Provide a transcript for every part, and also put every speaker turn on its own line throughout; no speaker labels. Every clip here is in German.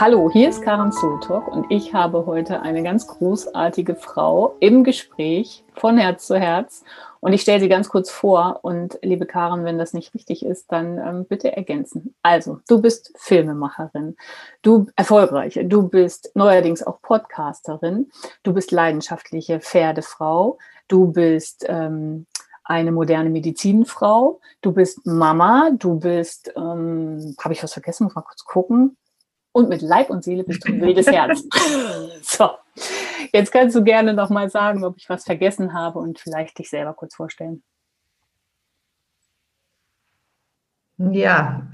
Hallo, hier ist Karen Sultok und ich habe heute eine ganz großartige Frau im Gespräch von Herz zu Herz. Und ich stelle sie ganz kurz vor. Und liebe Karen, wenn das nicht richtig ist, dann ähm, bitte ergänzen. Also, du bist Filmemacherin, du erfolgreiche, du bist neuerdings auch Podcasterin, du bist leidenschaftliche Pferdefrau, du bist ähm, eine moderne Medizinfrau, du bist Mama, du bist, ähm, habe ich was vergessen, muss mal kurz gucken, und mit Leib und Seele bist du ein wildes Herz. so, jetzt kannst du gerne noch mal sagen, ob ich was vergessen habe und vielleicht dich selber kurz vorstellen.
Ja,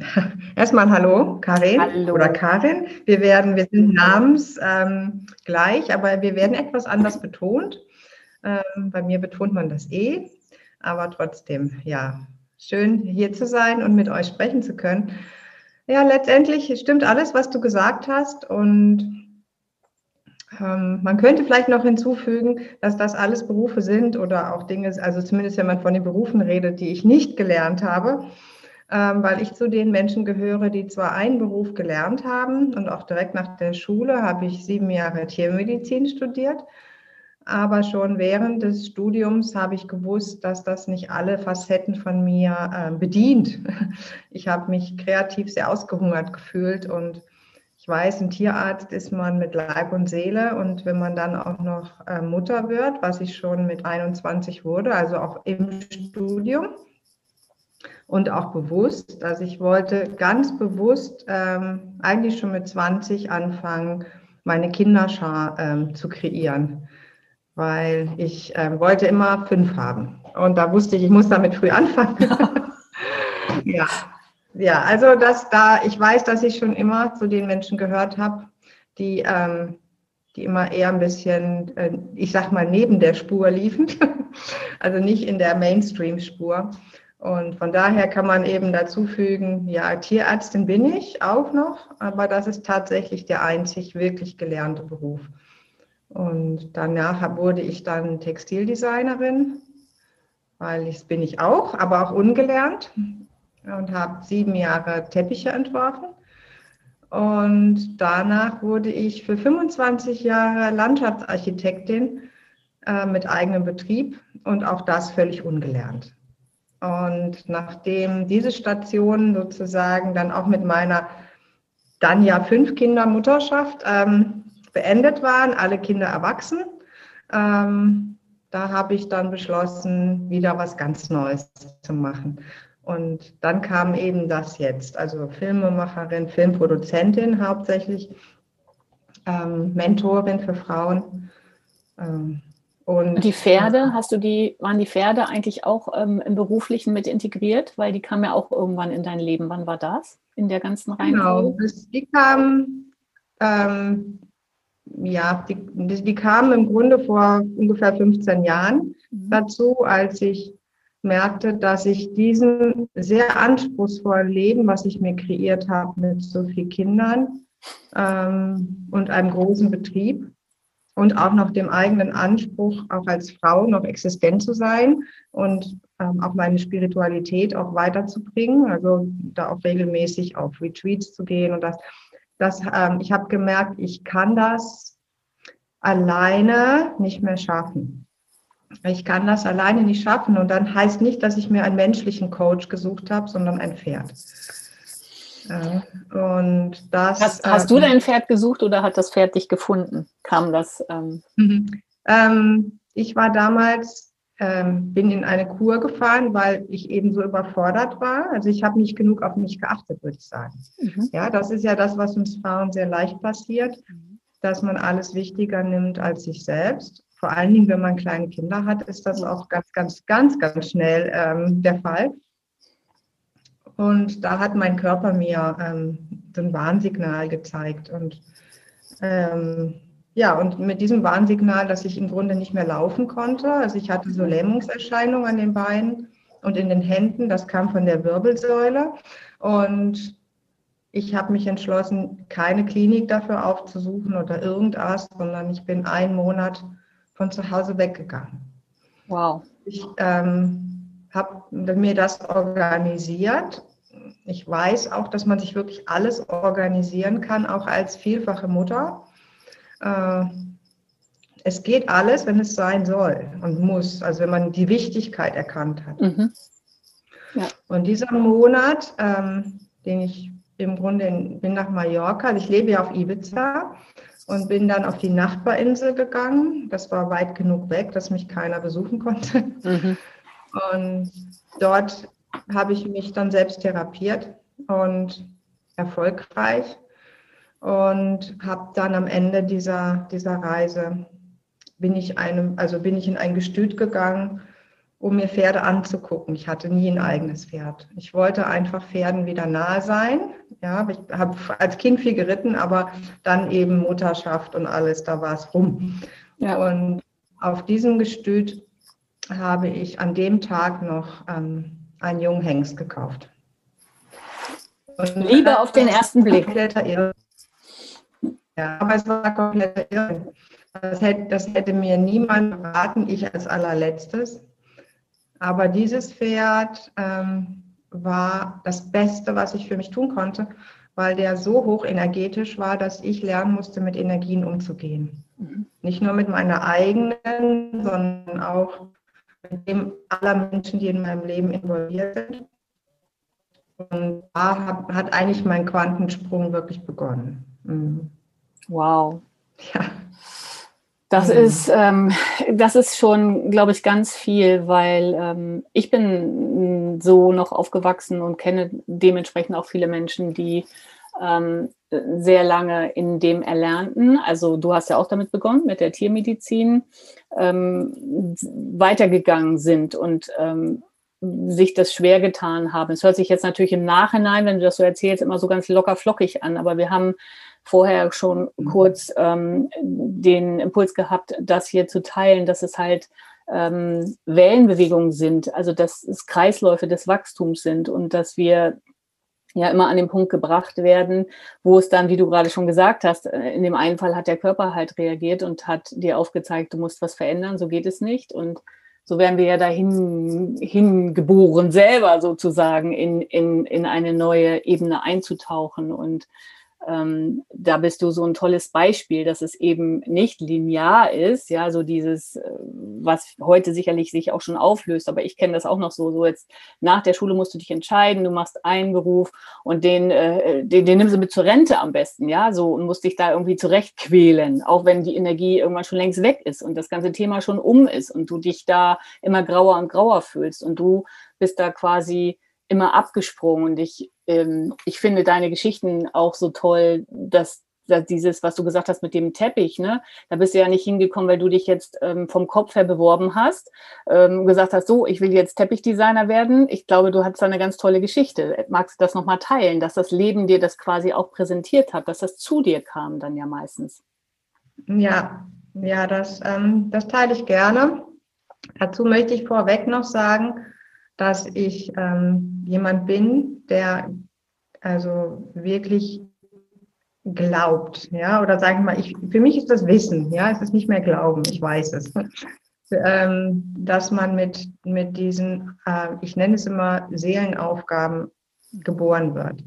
erstmal Hallo, Karin hallo. oder Karin. Wir werden, wir sind namens ähm, gleich, aber wir werden etwas anders betont. Ähm, bei mir betont man das E, aber trotzdem, ja, schön hier zu sein und mit euch sprechen zu können. Ja, letztendlich stimmt alles, was du gesagt hast. Und ähm, man könnte vielleicht noch hinzufügen, dass das alles Berufe sind oder auch Dinge, also zumindest wenn man von den Berufen redet, die ich nicht gelernt habe, ähm, weil ich zu den Menschen gehöre, die zwar einen Beruf gelernt haben und auch direkt nach der Schule habe ich sieben Jahre Tiermedizin studiert aber schon während des Studiums habe ich gewusst, dass das nicht alle Facetten von mir äh, bedient. Ich habe mich kreativ sehr ausgehungert gefühlt und ich weiß, ein Tierarzt ist man mit Leib und Seele. Und wenn man dann auch noch äh, Mutter wird, was ich schon mit 21 wurde, also auch im Studium. Und auch bewusst, also ich wollte ganz bewusst ähm, eigentlich schon mit 20 anfangen, meine Kinderschar ähm, zu kreieren weil ich äh, wollte immer fünf haben. Und da wusste ich, ich muss damit früh anfangen. ja. ja, also dass da, ich weiß, dass ich schon immer zu den Menschen gehört habe, die, ähm, die immer eher ein bisschen, äh, ich sag mal, neben der Spur liefen, also nicht in der Mainstream-Spur. Und von daher kann man eben dazu fügen, ja, Tierärztin bin ich auch noch, aber das ist tatsächlich der einzig wirklich gelernte Beruf. Und danach wurde ich dann Textildesignerin, weil ich bin ich auch, aber auch ungelernt und habe sieben Jahre Teppiche entworfen. Und danach wurde ich für 25 Jahre Landschaftsarchitektin äh, mit eigenem Betrieb und auch das völlig ungelernt. Und nachdem diese Station sozusagen dann auch mit meiner dann ja fünf Kinder Mutterschaft ähm, beendet waren, alle Kinder erwachsen. Ähm, da habe ich dann beschlossen, wieder was ganz Neues zu machen. Und dann kam eben das jetzt, also Filmemacherin, Filmproduzentin hauptsächlich, ähm, Mentorin für Frauen.
Ähm, und die Pferde, hast du die, waren die Pferde eigentlich auch ähm, im Beruflichen mit integriert? Weil die kamen ja auch irgendwann in dein Leben. Wann war das? In der ganzen Reihenfolge?
Genau, die kamen ähm, ja, die, die kamen im Grunde vor ungefähr 15 Jahren mhm. dazu, als ich merkte, dass ich diesem sehr anspruchsvollen Leben, was ich mir kreiert habe mit so vielen Kindern ähm, und einem großen Betrieb und auch noch dem eigenen Anspruch, auch als Frau noch existent zu sein und ähm, auch meine Spiritualität auch weiterzubringen, also da auch regelmäßig auf Retreats zu gehen und das dass ähm, ich habe gemerkt, ich kann das alleine nicht mehr schaffen. Ich kann das alleine nicht schaffen. Und dann heißt nicht, dass ich mir einen menschlichen Coach gesucht habe, sondern ein Pferd.
und das, hast, hast du ähm, dein Pferd gesucht oder hat das Pferd dich gefunden? Kam das? Ähm
mhm. ähm, ich war damals ähm, bin in eine Kur gefahren, weil ich eben so überfordert war. Also ich habe nicht genug auf mich geachtet, würde ich sagen. Mhm. Ja, das ist ja das, was uns Frauen sehr leicht passiert, dass man alles wichtiger nimmt als sich selbst. Vor allen Dingen, wenn man kleine Kinder hat, ist das auch ganz, ganz, ganz, ganz schnell ähm, der Fall. Und da hat mein Körper mir ähm, so ein Warnsignal gezeigt. Und ähm, ja, und mit diesem Warnsignal, dass ich im Grunde nicht mehr laufen konnte. Also ich hatte so Lähmungserscheinungen an den Beinen und in den Händen. Das kam von der Wirbelsäule. Und ich habe mich entschlossen, keine Klinik dafür aufzusuchen oder irgendwas, sondern ich bin einen Monat von zu Hause weggegangen. Wow. Ich ähm, habe mir das organisiert ich weiß auch, dass man sich wirklich alles organisieren kann, auch als vielfache Mutter. Äh, es geht alles, wenn es sein soll und muss, also wenn man die Wichtigkeit erkannt hat. Mhm. Ja. Und dieser Monat, ähm, den ich im Grunde in, bin nach Mallorca, also ich lebe ja auf Ibiza und bin dann auf die Nachbarinsel gegangen. Das war weit genug weg, dass mich keiner besuchen konnte. Mhm. Und dort habe ich mich dann selbst therapiert und erfolgreich und habe dann am Ende dieser, dieser Reise bin ich einem, also bin ich in ein Gestüt gegangen, um mir Pferde anzugucken. Ich hatte nie ein eigenes Pferd. Ich wollte einfach Pferden wieder nahe sein. Ja, ich habe als Kind viel geritten, aber dann eben Mutterschaft und alles, da war es rum. Ja. Und auf diesem Gestüt habe ich an dem Tag noch ähm, einen jungen Hengst gekauft.
Und Liebe auf den ersten Blick.
Ja, aber es war komplett irre. Das hätte, das hätte mir niemand beraten, ich als allerletztes. Aber dieses Pferd ähm, war das Beste, was ich für mich tun konnte, weil der so hoch energetisch war, dass ich lernen musste, mit Energien umzugehen. Mhm. Nicht nur mit meiner eigenen, sondern auch mit dem aller Menschen, die in meinem Leben involviert sind. Und da hat, hat eigentlich mein Quantensprung wirklich begonnen. Mhm.
Wow. Ja. Das mhm. ist, ähm, das ist schon, glaube ich, ganz viel, weil ähm, ich bin so noch aufgewachsen und kenne dementsprechend auch viele Menschen, die ähm, sehr lange in dem Erlernten, also du hast ja auch damit begonnen, mit der Tiermedizin, ähm, weitergegangen sind und ähm, sich das schwer getan haben. Es hört sich jetzt natürlich im Nachhinein, wenn du das so erzählst, immer so ganz locker flockig an, aber wir haben vorher schon mhm. kurz ähm, den Impuls gehabt, das hier zu teilen, dass es halt ähm, Wellenbewegungen sind, also dass es Kreisläufe des Wachstums sind und dass wir ja immer an den Punkt gebracht werden, wo es dann, wie du gerade schon gesagt hast, äh, in dem einen Fall hat der Körper halt reagiert und hat dir aufgezeigt, du musst was verändern, so geht es nicht. Und so werden wir ja dahin hingeboren, selber sozusagen in, in, in eine neue Ebene einzutauchen. Und ähm, da bist du so ein tolles Beispiel, dass es eben nicht linear ist, ja, so dieses, äh, was heute sicherlich sich auch schon auflöst, aber ich kenne das auch noch so, so jetzt nach der Schule musst du dich entscheiden, du machst einen Beruf und den, äh, den, den nimmst du mit zur Rente am besten, ja, so und musst dich da irgendwie zurechtquälen, auch wenn die Energie irgendwann schon längst weg ist und das ganze Thema schon um ist und du dich da immer grauer und grauer fühlst und du bist da quasi immer abgesprungen und ich, ähm, ich finde deine Geschichten auch so toll, dass, dass, dieses, was du gesagt hast mit dem Teppich, ne, da bist du ja nicht hingekommen, weil du dich jetzt ähm, vom Kopf her beworben hast, ähm, gesagt hast, so, ich will jetzt Teppichdesigner werden. Ich glaube, du hattest da eine ganz tolle Geschichte. Magst du das nochmal teilen, dass das Leben dir das quasi auch präsentiert hat, dass das zu dir kam dann ja meistens?
Ja, ja, das, ähm, das teile ich gerne. Dazu möchte ich vorweg noch sagen, dass ich ähm, jemand bin, der also wirklich glaubt, ja, oder sage ich mal, ich, für mich ist das Wissen, ja, es ist nicht mehr Glauben, ich weiß es, ähm, dass man mit, mit diesen, äh, ich nenne es immer Seelenaufgaben geboren wird.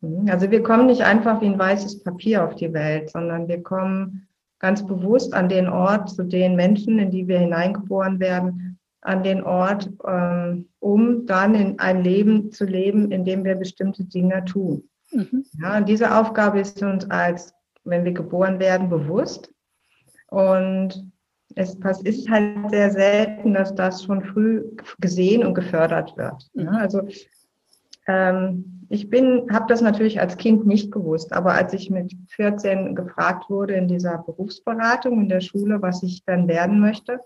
Mhm. Also wir kommen nicht einfach wie ein weißes Papier auf die Welt, sondern wir kommen ganz bewusst an den Ort zu den Menschen, in die wir hineingeboren werden, an den Ort, ähm, um dann in ein Leben zu leben, in dem wir bestimmte Dinge tun. Mhm. Ja, und diese Aufgabe ist uns als, wenn wir geboren werden, bewusst. Und es ist halt sehr selten, dass das schon früh gesehen und gefördert wird. Ja, mhm. also ähm, ich bin, habe das natürlich als Kind nicht gewusst, aber als ich mit 14 gefragt wurde in dieser Berufsberatung in der Schule, was ich dann werden möchte,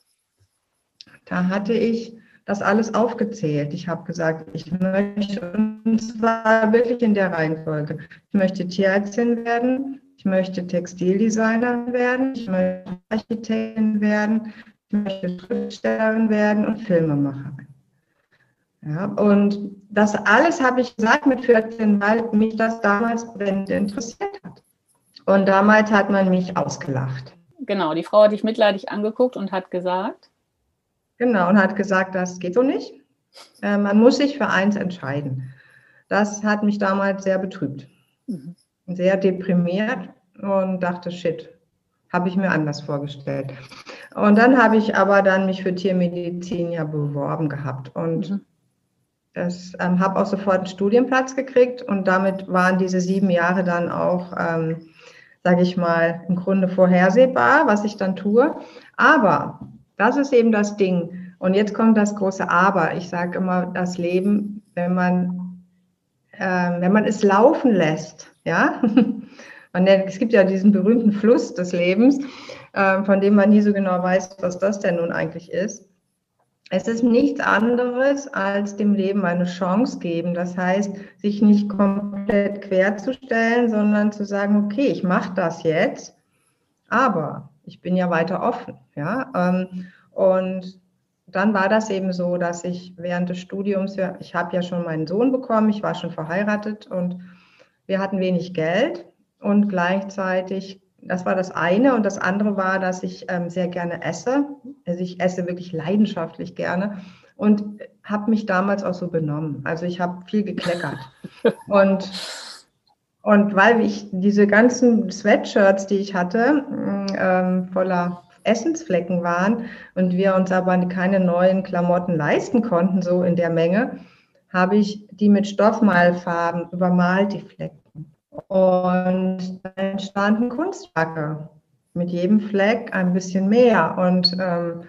da hatte ich das alles aufgezählt. Ich habe gesagt, ich möchte, und zwar wirklich in der Reihenfolge, ich möchte Tierärztin werden, ich möchte Textildesigner werden, ich möchte Architektin werden, ich möchte Schriftstellerin werden und Filmemacherin. Ja, und das alles habe ich gesagt mit 14, weil mich das damals interessiert hat. Und damals hat man mich ausgelacht.
Genau, die Frau hat dich mitleidig angeguckt und hat gesagt,
Genau, und hat gesagt, das geht so nicht. Äh, man muss sich für eins entscheiden. das hat mich damals sehr betrübt, mhm. sehr deprimiert und dachte, shit, habe ich mir anders vorgestellt. Und dann habe ich aber dann mich für Tiermedizin ja beworben gehabt und mhm. das ähm, habe auch sofort einen Studienplatz gekriegt und damit waren diese sieben Jahre dann auch, ähm, sage ich mal, im Grunde vorhersehbar, was ich dann tue. Aber das ist eben das Ding. Und jetzt kommt das große Aber. Ich sage immer, das Leben, wenn man, äh, wenn man es laufen lässt, ja, man nennt, es gibt ja diesen berühmten Fluss des Lebens, äh, von dem man nie so genau weiß, was das denn nun eigentlich ist. Es ist nichts anderes als dem Leben eine Chance geben. Das heißt, sich nicht komplett querzustellen, sondern zu sagen, okay, ich mache das jetzt, aber ich bin ja weiter offen. Ja? Ähm, und dann war das eben so, dass ich während des Studiums, ich habe ja schon meinen Sohn bekommen, ich war schon verheiratet und wir hatten wenig Geld und gleichzeitig, das war das eine und das andere war, dass ich ähm, sehr gerne esse. Also ich esse wirklich leidenschaftlich gerne und habe mich damals auch so benommen. Also ich habe viel gekleckert und und weil ich diese ganzen Sweatshirts, die ich hatte, ähm, voller Essensflecken waren und wir uns aber keine neuen Klamotten leisten konnten, so in der Menge, habe ich die mit Stoffmalfarben übermalt, die Flecken. Und da entstanden Kunstwerke. Mit jedem Fleck ein bisschen mehr. Und, ähm,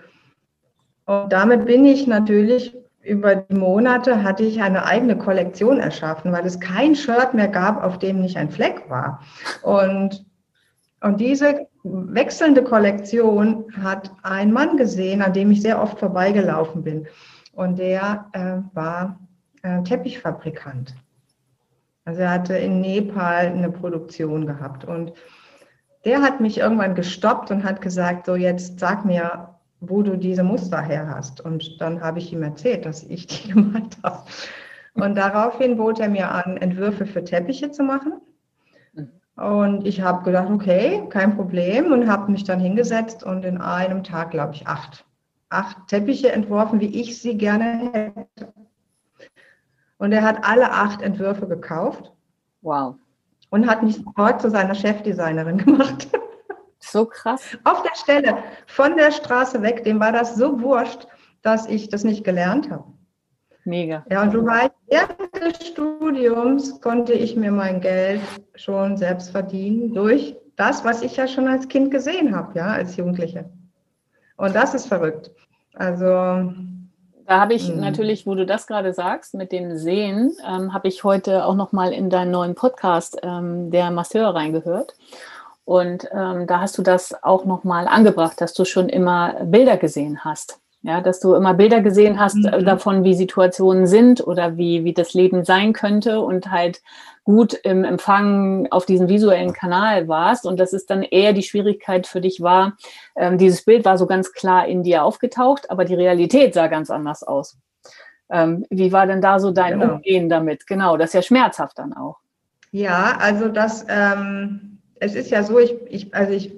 und damit bin ich natürlich über die Monate hatte ich eine eigene Kollektion erschaffen, weil es kein Shirt mehr gab, auf dem nicht ein Fleck war. Und, und diese wechselnde Kollektion hat ein Mann gesehen, an dem ich sehr oft vorbeigelaufen bin. Und der äh, war äh, Teppichfabrikant. Also er hatte in Nepal eine Produktion gehabt und der hat mich irgendwann gestoppt und hat gesagt, so jetzt sag mir, wo du diese Muster her hast. Und dann habe ich ihm erzählt, dass ich die gemalt habe. Und daraufhin bot er mir an, Entwürfe für Teppiche zu machen. Und ich habe gedacht, okay, kein Problem und habe mich dann hingesetzt und in einem Tag, glaube ich, acht, acht Teppiche entworfen, wie ich sie gerne hätte. Und er hat alle acht Entwürfe gekauft.
Wow.
Und hat mich sofort zu seiner Chefdesignerin gemacht.
So krass.
Auf der Stelle, von der Straße weg, dem war das so wurscht, dass ich das nicht gelernt habe.
Mega.
Ja, und so weit während des Studiums konnte ich mir mein Geld schon selbst verdienen durch das, was ich ja schon als Kind gesehen habe, ja, als Jugendliche. Und das ist verrückt. Also
da habe ich mhm. natürlich, wo du das gerade sagst, mit dem Sehen, ähm, habe ich heute auch noch mal in deinen neuen Podcast ähm, der Masseur reingehört. Und ähm, da hast du das auch noch mal angebracht, dass du schon immer Bilder gesehen hast. Ja, dass du immer Bilder gesehen hast äh, mhm. davon, wie Situationen sind oder wie, wie das Leben sein könnte und halt gut im Empfang auf diesem visuellen Kanal warst und dass es dann eher die Schwierigkeit für dich war, ähm, dieses Bild war so ganz klar in dir aufgetaucht, aber die Realität sah ganz anders aus. Ähm, wie war denn da so dein genau. Umgehen damit? Genau, das ist ja schmerzhaft dann auch.
Ja, also das, ähm, es ist ja so, ich, ich, also ich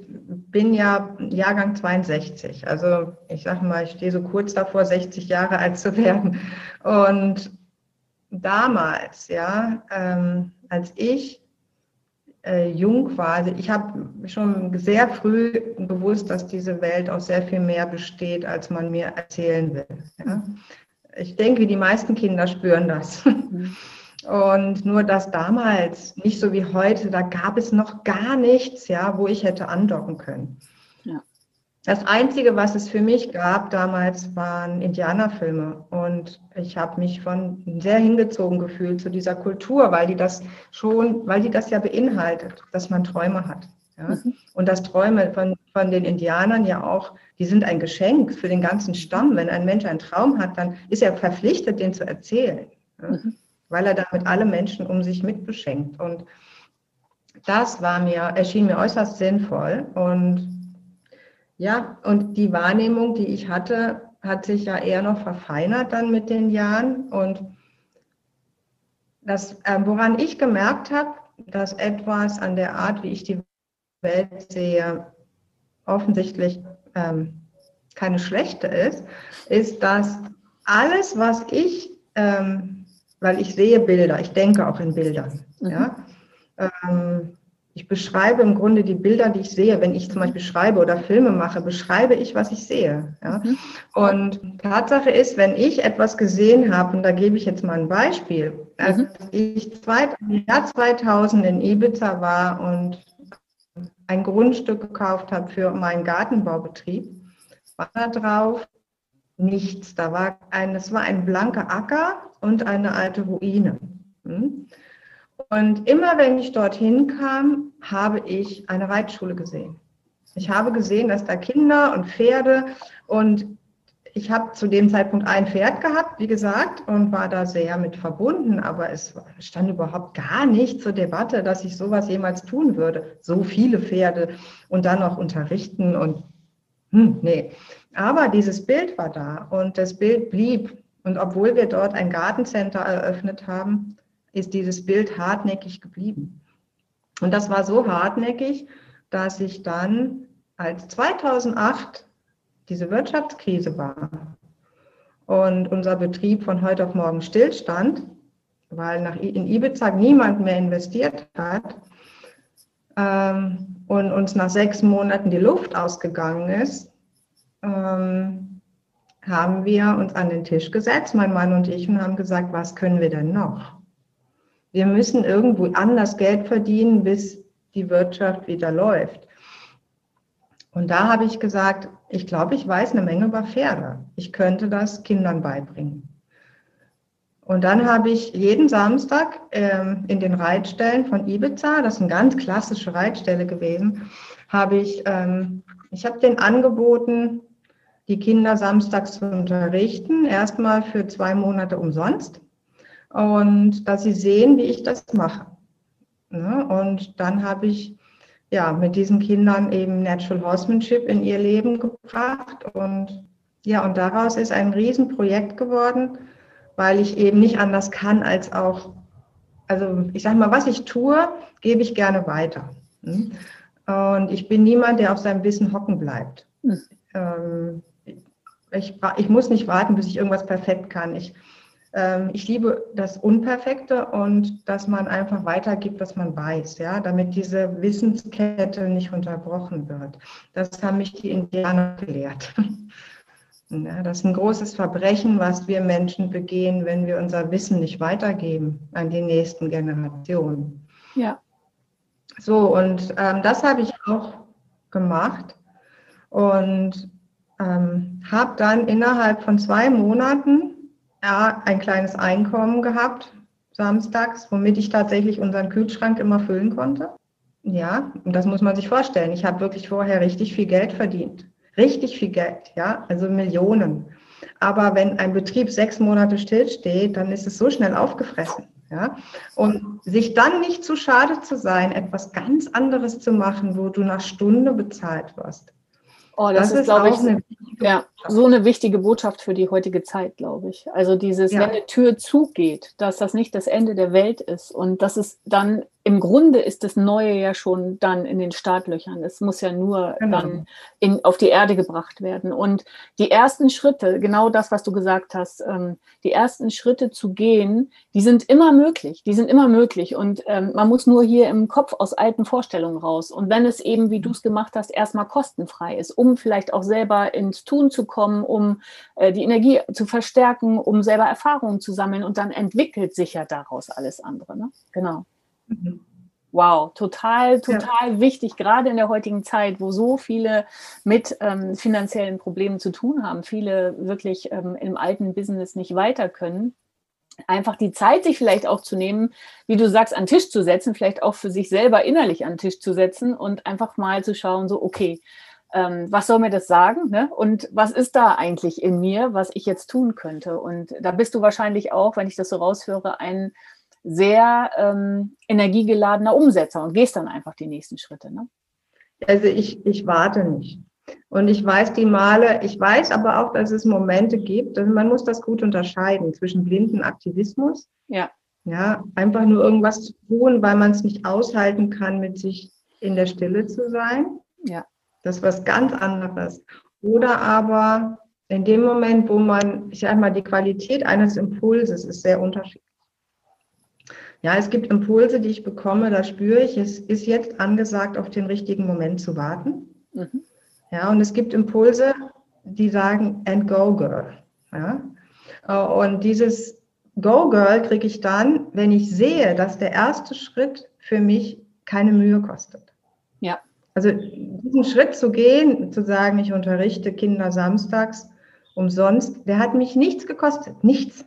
bin ja Jahrgang 62, also ich sage mal, ich stehe so kurz davor, 60 Jahre alt zu werden und damals, ja, ähm, als ich äh, jung war, also ich habe schon sehr früh gewusst, dass diese Welt aus sehr viel mehr besteht, als man mir erzählen will. Ja. Ich denke, die meisten Kinder spüren das. Und nur dass damals, nicht so wie heute, da gab es noch gar nichts, ja, wo ich hätte andocken können. Das Einzige, was es für mich gab damals, waren Indianerfilme. Und ich habe mich von sehr hingezogen gefühlt zu dieser Kultur, weil die das schon, weil die das ja beinhaltet, dass man Träume hat. Ja? Mhm. Und dass Träume von, von den Indianern ja auch, die sind ein Geschenk für den ganzen Stamm. Wenn ein Mensch einen Traum hat, dann ist er verpflichtet, den zu erzählen. Ja? Mhm. Weil er damit alle Menschen um sich mitbeschenkt. Und das war mir, erschien mir äußerst sinnvoll. Und ja, und die Wahrnehmung, die ich hatte, hat sich ja eher noch verfeinert dann mit den Jahren. Und das, äh, woran ich gemerkt habe, dass etwas an der Art, wie ich die Welt sehe, offensichtlich ähm, keine schlechte ist, ist, dass alles, was ich, ähm, weil ich sehe Bilder, ich denke auch in Bildern. Mhm. Ja? Ähm, ich beschreibe im Grunde die Bilder, die ich sehe. Wenn ich zum Beispiel schreibe oder Filme mache, beschreibe ich, was ich sehe. Ja? Mhm. Und Tatsache ist, wenn ich etwas gesehen habe, und da gebe ich jetzt mal ein Beispiel, als mhm. ich zwei, im Jahr 2000 in Ibiza war und ein Grundstück gekauft habe für meinen Gartenbaubetrieb, war da drauf nichts. Da war ein, es war ein blanker Acker und eine alte Ruine. Hm? Und immer wenn ich dorthin kam, habe ich eine Reitschule gesehen. Ich habe gesehen, dass da Kinder und Pferde und ich habe zu dem Zeitpunkt ein Pferd gehabt, wie gesagt, und war da sehr mit verbunden, aber es stand überhaupt gar nicht zur Debatte, dass ich sowas jemals tun würde. So viele Pferde und dann noch unterrichten und hm, nee. Aber dieses Bild war da und das Bild blieb. Und obwohl wir dort ein Gartencenter eröffnet haben, ist dieses Bild hartnäckig geblieben. Und das war so hartnäckig, dass ich dann, als 2008 diese Wirtschaftskrise war und unser Betrieb von heute auf morgen stillstand, weil nach, in Ibiza niemand mehr investiert hat ähm, und uns nach sechs Monaten die Luft ausgegangen ist, ähm, haben wir uns an den Tisch gesetzt, mein Mann und ich, und haben gesagt, was können wir denn noch? Wir müssen irgendwo anders Geld verdienen, bis die Wirtschaft wieder läuft. Und da habe ich gesagt, ich glaube, ich weiß eine Menge über Pferde. Ich könnte das Kindern beibringen. Und dann habe ich jeden Samstag ähm, in den Reitstellen von Ibiza, das ist eine ganz klassische Reitstelle gewesen, habe ich, ähm, ich habe den angeboten, die Kinder samstags zu unterrichten, erstmal für zwei Monate umsonst und dass sie sehen, wie ich das mache. Ne? Und dann habe ich ja mit diesen Kindern eben Natural Horsemanship in ihr Leben gebracht und ja, und daraus ist ein Riesenprojekt geworden, weil ich eben nicht anders kann als auch, also ich sage mal, was ich tue, gebe ich gerne weiter. Hm? Und ich bin niemand, der auf seinem Wissen hocken bleibt. Mhm. Ich, ich muss nicht warten, bis ich irgendwas perfekt kann. Ich, ähm, ich liebe das Unperfekte und dass man einfach weitergibt, was man weiß, ja, damit diese Wissenskette nicht unterbrochen wird. Das haben mich die Indianer gelehrt. Ja, das ist ein großes Verbrechen, was wir Menschen begehen, wenn wir unser Wissen nicht weitergeben an die nächsten Generationen.
Ja.
So, und ähm, das habe ich auch gemacht und ähm, habe dann innerhalb von zwei Monaten ja, ein kleines Einkommen gehabt, samstags, womit ich tatsächlich unseren Kühlschrank immer füllen konnte. Ja, und das muss man sich vorstellen. Ich habe wirklich vorher richtig viel Geld verdient. Richtig viel Geld, ja, also Millionen. Aber wenn ein Betrieb sechs Monate stillsteht, dann ist es so schnell aufgefressen. Ja? Und sich dann nicht zu schade zu sein, etwas ganz anderes zu machen, wo du nach Stunde bezahlt wirst.
Oh, das, das ist, ist, glaube ich, eine ja, so eine wichtige Botschaft für die heutige Zeit, glaube ich. Also dieses, ja. wenn eine Tür zugeht, dass das nicht das Ende der Welt ist und dass es dann im Grunde ist das Neue ja schon dann in den Startlöchern. Es muss ja nur genau. dann in, auf die Erde gebracht werden. Und die ersten Schritte, genau das, was du gesagt hast, ähm, die ersten Schritte zu gehen, die sind immer möglich. Die sind immer möglich. Und ähm, man muss nur hier im Kopf aus alten Vorstellungen raus. Und wenn es eben, wie du es gemacht hast, erstmal kostenfrei ist, um vielleicht auch selber ins Tun zu kommen, um äh, die Energie zu verstärken, um selber Erfahrungen zu sammeln und dann entwickelt sich ja daraus alles andere. Ne? Genau. Mhm. Wow, total, total ja. wichtig, gerade in der heutigen Zeit, wo so viele mit ähm, finanziellen Problemen zu tun haben, viele wirklich ähm, im alten Business nicht weiter können. Einfach die Zeit, sich vielleicht auch zu nehmen, wie du sagst, an den Tisch zu setzen, vielleicht auch für sich selber innerlich an den Tisch zu setzen und einfach mal zu schauen, so, okay, ähm, was soll mir das sagen? Ne? Und was ist da eigentlich in mir, was ich jetzt tun könnte? Und da bist du wahrscheinlich auch, wenn ich das so raushöre, ein sehr ähm, energiegeladener Umsetzer und gehst dann einfach die nächsten Schritte. Ne?
Also ich, ich warte nicht. Und ich weiß die Male, ich weiß aber auch, dass es Momente gibt, also man muss das gut unterscheiden zwischen blinden Aktivismus.
Ja.
Ja, einfach nur irgendwas zu tun, weil man es nicht aushalten kann, mit sich in der Stille zu sein.
Ja.
Das ist was ganz anderes. Oder aber in dem Moment, wo man, ich sage mal, die Qualität eines Impulses ist sehr unterschiedlich. Ja, es gibt Impulse, die ich bekomme, da spüre ich, es ist jetzt angesagt, auf den richtigen Moment zu warten. Mhm. Ja, und es gibt Impulse, die sagen, and go, girl. Ja? Äh, und dieses Go, girl kriege ich dann, wenn ich sehe, dass der erste Schritt für mich keine Mühe kostet. Ja. Also diesen Schritt zu gehen, zu sagen, ich unterrichte Kinder samstags umsonst, der hat mich nichts gekostet, nichts.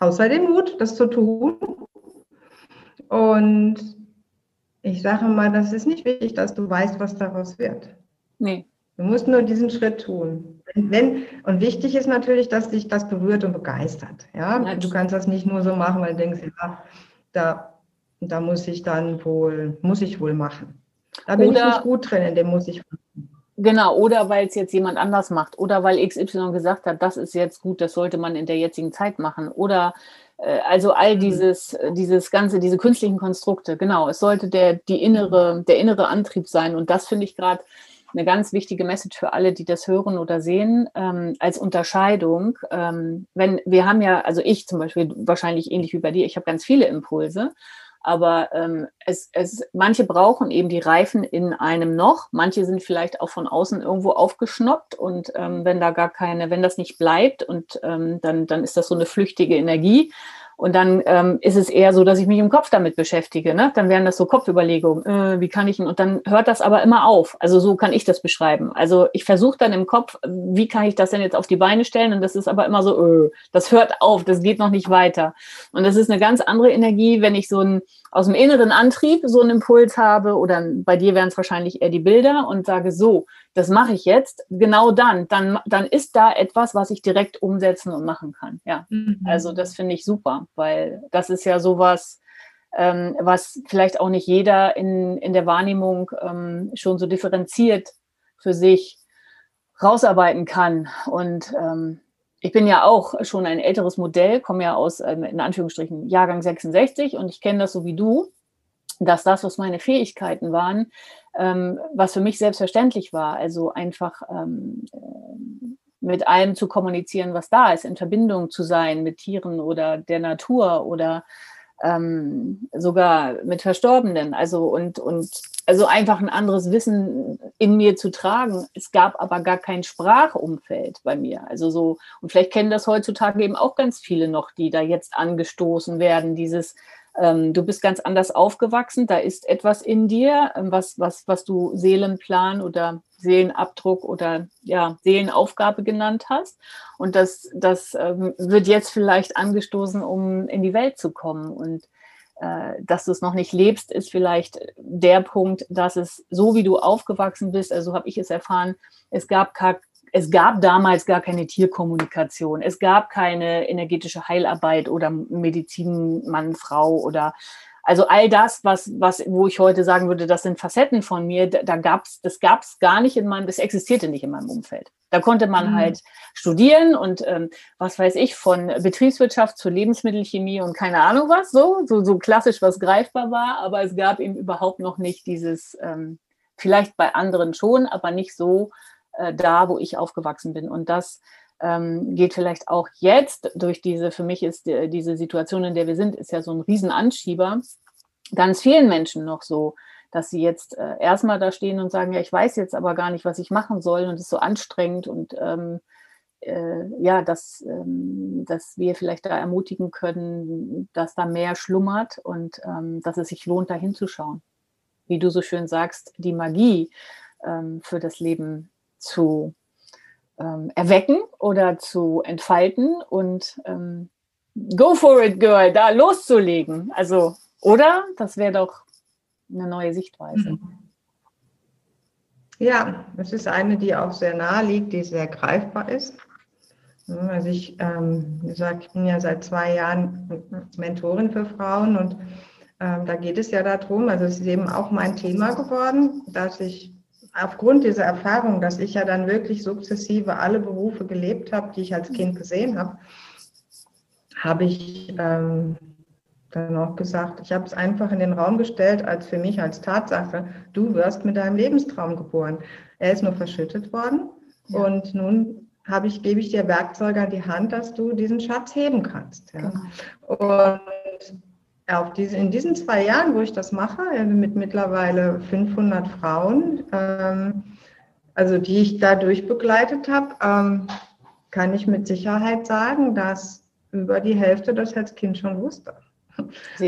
Außer den Mut, das zu tun. Und ich sage mal, das ist nicht wichtig, dass du weißt, was daraus wird. Nee. Du musst nur diesen Schritt tun. Wenn, und wichtig ist natürlich, dass dich das berührt und begeistert. Ja? Du kannst das nicht nur so machen, weil du denkst, ja, da, da muss ich dann wohl, muss ich wohl machen. Da bin oder, ich nicht gut drin, in dem muss ich.
Genau, oder weil es jetzt jemand anders macht, oder weil XY gesagt hat, das ist jetzt gut, das sollte man in der jetzigen Zeit machen. Oder äh, also all mhm. dieses, dieses ganze, diese künstlichen Konstrukte, genau, es sollte der, die innere, der innere Antrieb sein. Und das finde ich gerade eine ganz wichtige Message für alle, die das hören oder sehen, ähm, als Unterscheidung. Ähm, wenn wir haben ja, also ich zum Beispiel, wahrscheinlich ähnlich wie bei dir, ich habe ganz viele Impulse aber ähm, es, es, manche brauchen eben die Reifen in einem noch, manche sind vielleicht auch von außen irgendwo aufgeschnoppt und ähm, wenn da gar keine, wenn das nicht bleibt und ähm, dann, dann ist das so eine flüchtige Energie. Und dann ähm, ist es eher so, dass ich mich im Kopf damit beschäftige. Ne? Dann wären das so Kopfüberlegungen. Äh, wie kann ich? Und dann hört das aber immer auf. Also so kann ich das beschreiben. Also ich versuche dann im Kopf, wie kann ich das denn jetzt auf die Beine stellen? Und das ist aber immer so, äh, das hört auf, das geht noch nicht weiter. Und das ist eine ganz andere Energie, wenn ich so ein aus dem inneren Antrieb so einen Impuls habe, oder bei dir wären es wahrscheinlich eher die Bilder und sage, so, das mache ich jetzt, genau dann, dann, dann ist da etwas, was ich direkt umsetzen und machen kann. Ja, mhm. also das finde ich super, weil das ist ja sowas, ähm, was vielleicht auch nicht jeder in, in der Wahrnehmung ähm, schon so differenziert für sich rausarbeiten kann. Und ähm, ich bin ja auch schon ein älteres Modell, komme ja aus, ähm, in Anführungsstrichen, Jahrgang 66 und ich kenne das so wie du, dass das, was meine Fähigkeiten waren, ähm, was für mich selbstverständlich war, also einfach ähm, äh, mit allem zu kommunizieren, was da ist, in Verbindung zu sein mit Tieren oder der Natur oder ähm, sogar mit Verstorbenen. Also und, und also einfach ein anderes Wissen in mir zu tragen. Es gab aber gar kein Sprachumfeld bei mir. Also so, und vielleicht kennen das heutzutage eben auch ganz viele noch, die da jetzt angestoßen werden, dieses ähm, du bist ganz anders aufgewachsen, da ist etwas in dir, ähm, was, was, was du Seelenplan oder Seelenabdruck oder ja, Seelenaufgabe genannt hast. Und das, das ähm, wird jetzt vielleicht angestoßen, um in die Welt zu kommen. Und äh, dass du es noch nicht lebst, ist vielleicht der Punkt, dass es so wie du aufgewachsen bist, also habe ich es erfahren, es gab es gab damals gar keine Tierkommunikation. Es gab keine energetische Heilarbeit oder Medizin Mann, Frau oder also all das, was, was, wo ich heute sagen würde, das sind Facetten von mir, da, da gab's, das gab's gar nicht in meinem, das existierte nicht in meinem Umfeld. Da konnte man mhm. halt studieren und ähm, was weiß ich, von Betriebswirtschaft zur Lebensmittelchemie und keine Ahnung was, so, so, so klassisch, was greifbar war, aber es gab eben überhaupt noch nicht dieses, ähm, vielleicht bei anderen schon, aber nicht so, äh, da, wo ich aufgewachsen bin. Und das ähm, geht vielleicht auch jetzt durch diese, für mich ist die, diese Situation, in der wir sind, ist ja so ein Riesenanschieber, ganz vielen Menschen noch so, dass sie jetzt äh, erstmal da stehen und sagen, ja, ich weiß jetzt aber gar nicht, was ich machen soll und es ist so anstrengend und ähm, äh, ja, dass, ähm, dass wir vielleicht da ermutigen können, dass da mehr schlummert und ähm, dass es sich lohnt, da hinzuschauen. Wie du so schön sagst, die Magie ähm, für das Leben zu ähm, erwecken oder zu entfalten und ähm, go for it, girl, da loszulegen. Also, oder? Das wäre doch eine neue Sichtweise. Mhm.
Ja, es ist eine, die auch sehr nahe liegt, die sehr greifbar ist. Also ich, ähm, wie gesagt, ich bin ja seit zwei Jahren Mentorin für Frauen und ähm, da geht es ja darum, also es ist eben auch mein Thema geworden, dass ich aufgrund dieser Erfahrung, dass ich ja dann wirklich sukzessive alle Berufe gelebt habe, die ich als Kind gesehen habe, habe ich ähm, dann auch gesagt, ich habe es einfach in den Raum gestellt, als für mich als Tatsache, du wirst mit deinem Lebenstraum geboren. Er ist nur verschüttet worden ja. und nun habe ich, gebe ich dir Werkzeuge an die Hand, dass du diesen Schatz heben kannst. Ja. Genau. Und auf diese, in diesen zwei Jahren, wo ich das mache, mit mittlerweile 500 Frauen, ähm, also die ich dadurch begleitet habe, ähm, kann ich mit Sicherheit sagen, dass über die Hälfte das als Kind schon wusste.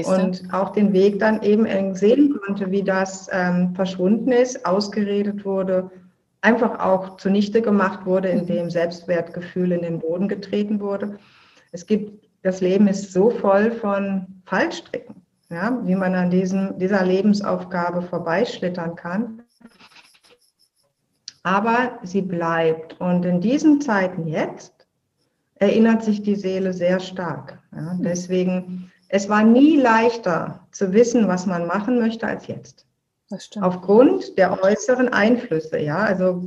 Und auch den Weg dann eben sehen konnte, wie das ähm, verschwunden ist, ausgeredet wurde, einfach auch zunichte gemacht wurde, indem Selbstwertgefühl in den Boden getreten wurde. Es gibt, das Leben ist so voll von Fallstricken, ja, wie man an diesem, dieser Lebensaufgabe vorbeischlittern kann aber sie bleibt. Und in diesen Zeiten jetzt erinnert sich die Seele sehr stark. Ja, hm. deswegen, es war nie leichter zu wissen, was man machen möchte, als jetzt. Aufgrund der äußeren Einflüsse, ja, also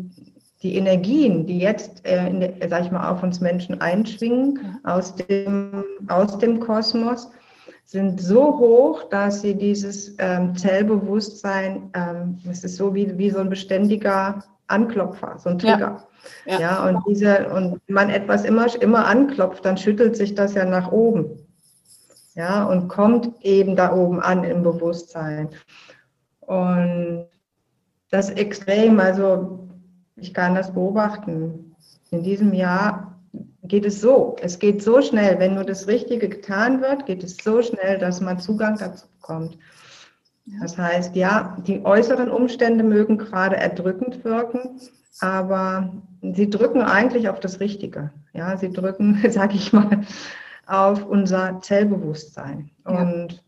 die Energien, die jetzt, äh, in der, sag ich mal, auf uns Menschen einschwingen aus dem, aus dem Kosmos, sind so hoch, dass sie dieses ähm, Zellbewusstsein, ähm, es ist so wie, wie so ein beständiger Anklopfer, so ein Trigger. Ja, ja. ja und diese, und wenn man etwas immer, immer anklopft, dann schüttelt sich das ja nach oben. Ja, und kommt eben da oben an im Bewusstsein. Und das Extrem, also ich kann das beobachten. In diesem Jahr geht es so. Es geht so schnell, wenn nur das Richtige getan wird, geht es so schnell, dass man Zugang dazu bekommt. Das heißt, ja, die äußeren Umstände mögen gerade erdrückend wirken, aber sie drücken eigentlich auf das Richtige. Ja, sie drücken, sage ich mal, auf unser Zellbewusstsein. Ja. Und,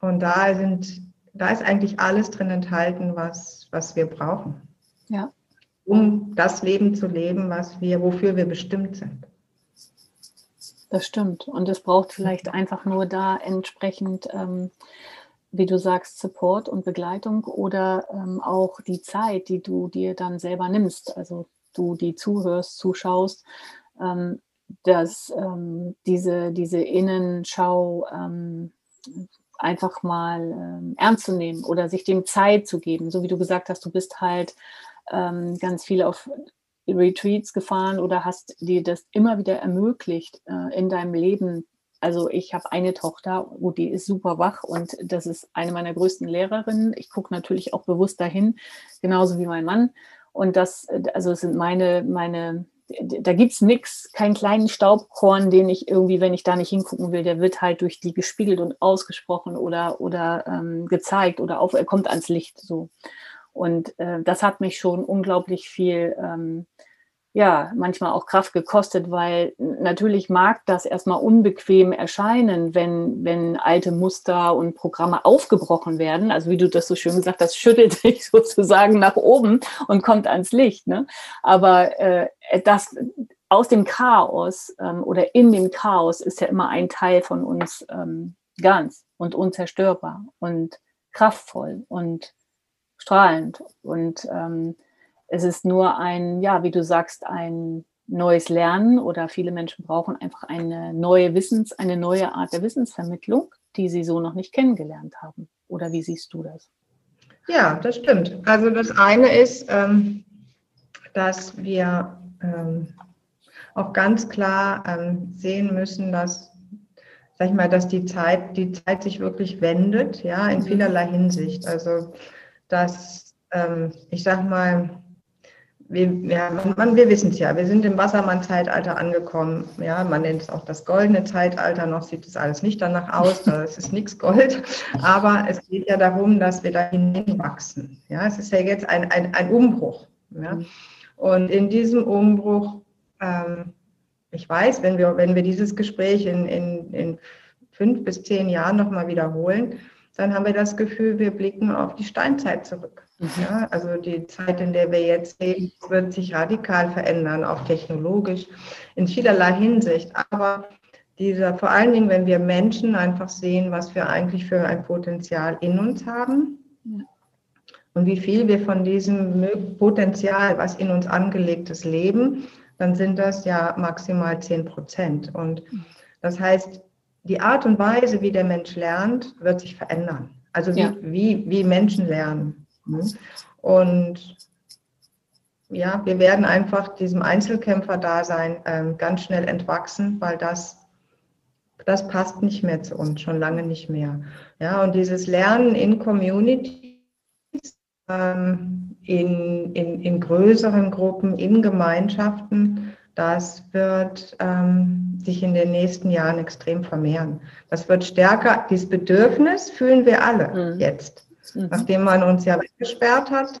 und da sind, da ist eigentlich alles drin enthalten, was, was wir brauchen. Ja. Um das Leben zu leben, was wir, wofür wir bestimmt sind.
Das stimmt. Und es braucht vielleicht einfach nur da entsprechend ähm, wie du sagst, Support und Begleitung oder ähm, auch die Zeit, die du dir dann selber nimmst, also du die zuhörst, zuschaust, ähm, dass ähm, diese, diese Innenschau ähm, einfach mal ähm, ernst zu nehmen oder sich dem Zeit zu geben. So wie du gesagt hast, du bist halt ähm, ganz viel auf Retreats gefahren oder hast dir das immer wieder ermöglicht, äh, in deinem Leben also ich habe eine Tochter, gut, die ist super wach und das ist eine meiner größten Lehrerinnen. Ich gucke natürlich auch bewusst dahin, genauso wie mein Mann. Und das, also sind meine, meine, da gibt es nichts, keinen kleinen Staubkorn, den ich irgendwie, wenn ich da nicht hingucken will, der wird halt durch die gespiegelt und ausgesprochen oder, oder ähm, gezeigt oder auf, er kommt ans Licht so. Und äh, das hat mich schon unglaublich viel ähm, ja, manchmal auch Kraft gekostet, weil natürlich mag das erstmal unbequem erscheinen, wenn, wenn alte Muster und Programme aufgebrochen werden. Also wie du das so schön gesagt hast, schüttelt sich sozusagen nach oben und kommt ans Licht. Ne? Aber äh, das aus dem Chaos ähm, oder in dem Chaos ist ja immer ein Teil von uns ähm, ganz und unzerstörbar und kraftvoll und strahlend und ähm, es ist nur ein, ja, wie du sagst, ein neues Lernen oder viele Menschen brauchen einfach eine neue Wissens, eine neue Art der Wissensvermittlung, die sie so noch nicht kennengelernt haben. Oder wie siehst du das?
Ja, das stimmt. Also das eine ist, ähm, dass wir ähm, auch ganz klar ähm, sehen müssen, dass, sag ich mal, dass die Zeit, die Zeit sich wirklich wendet, ja, in mhm. vielerlei Hinsicht. Also dass, ähm, ich sag mal, wir, ja, man, wir wissen es ja, wir sind im Wassermann-Zeitalter angekommen. Ja, man nennt es auch das goldene Zeitalter. Noch sieht es alles nicht danach aus, es ist nichts Gold. Aber es geht ja darum, dass wir da hineinwachsen. Ja, es ist ja jetzt ein, ein, ein Umbruch. Ja? Und in diesem Umbruch, ähm, ich weiß, wenn wir, wenn wir dieses Gespräch in, in, in fünf bis zehn Jahren nochmal wiederholen, dann haben wir das Gefühl, wir blicken auf die Steinzeit zurück. Mhm. Ja, also die Zeit, in der wir jetzt leben, wird sich radikal verändern, auch technologisch, in vielerlei Hinsicht. Aber dieser, vor allen Dingen, wenn wir Menschen einfach sehen, was wir eigentlich für ein Potenzial in uns haben ja. und wie viel wir von diesem Potenzial, was in uns angelegt ist, leben, dann sind das ja maximal 10 Prozent. Und mhm. das heißt, die Art und Weise, wie der Mensch lernt, wird sich verändern. Also wie, ja. wie, wie Menschen lernen. Ne? Und ja, wir werden einfach diesem Einzelkämpfer-Dasein ähm, ganz schnell entwachsen, weil das das passt nicht mehr zu uns, schon lange nicht mehr. Ja, und dieses Lernen in Communities, ähm, in, in, in größeren Gruppen, in Gemeinschaften, das wird ähm, sich in den nächsten Jahren extrem vermehren. Das wird stärker, dieses Bedürfnis fühlen wir alle mhm. jetzt. Mhm. Nachdem man uns ja weggesperrt hat,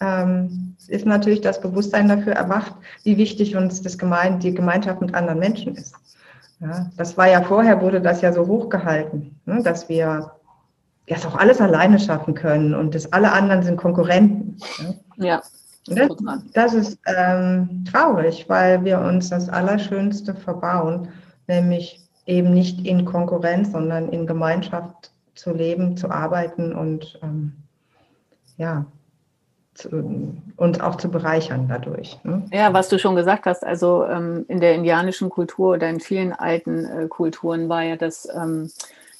ähm, ist natürlich das Bewusstsein dafür erwacht, wie wichtig uns das Gemein die Gemeinschaft mit anderen Menschen ist. Ja, das war ja vorher, wurde das ja so hochgehalten, ne, dass wir das auch alles alleine schaffen können und dass alle anderen sind Konkurrenten.
Ja. ja
das, das, ist ähm, traurig, weil wir uns das Allerschönste verbauen, nämlich eben nicht in Konkurrenz, sondern in Gemeinschaft zu leben, zu arbeiten und ähm, ja, zu, uns auch zu bereichern dadurch.
Ne? Ja, was du schon gesagt hast, also ähm, in der indianischen Kultur oder in vielen alten äh, Kulturen war ja das, ähm,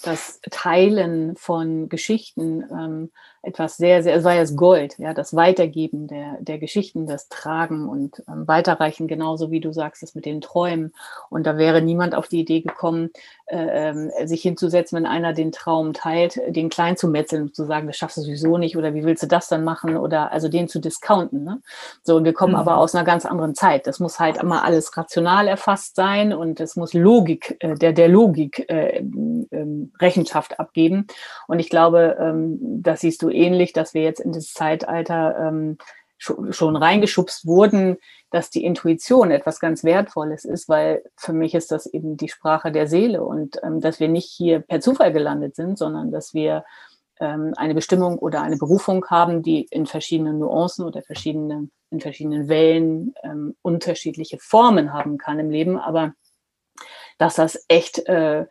das Teilen von Geschichten ähm, etwas sehr, sehr, es war ja das Gold, ja, das Weitergeben der, der Geschichten, das Tragen und ähm, Weiterreichen, genauso wie du sagst, das mit den Träumen. Und da wäre niemand auf die Idee gekommen, äh, äh, sich hinzusetzen, wenn einer den Traum teilt, den klein zu metzeln und zu sagen, das schaffst du sowieso nicht oder wie willst du das dann machen oder also den zu discounten. Ne? So, und wir kommen mhm. aber aus einer ganz anderen Zeit. Das muss halt immer alles rational erfasst sein und es muss Logik, äh, der, der Logik äh, äh, Rechenschaft abgeben. Und ich glaube, ähm, das siehst du ähnlich, dass wir jetzt in das Zeitalter ähm, schon, reingeschubst wurden, dass die Intuition etwas ganz Wertvolles ist, weil für mich ist das eben die Sprache der Seele und ähm, dass wir nicht hier per Zufall gelandet sind, sondern dass wir ähm, eine Bestimmung oder eine Berufung haben, die in verschiedenen Nuancen oder verschiedene, in verschiedenen Wellen ähm, unterschiedliche Formen haben kann im Leben, aber dass das echt äh,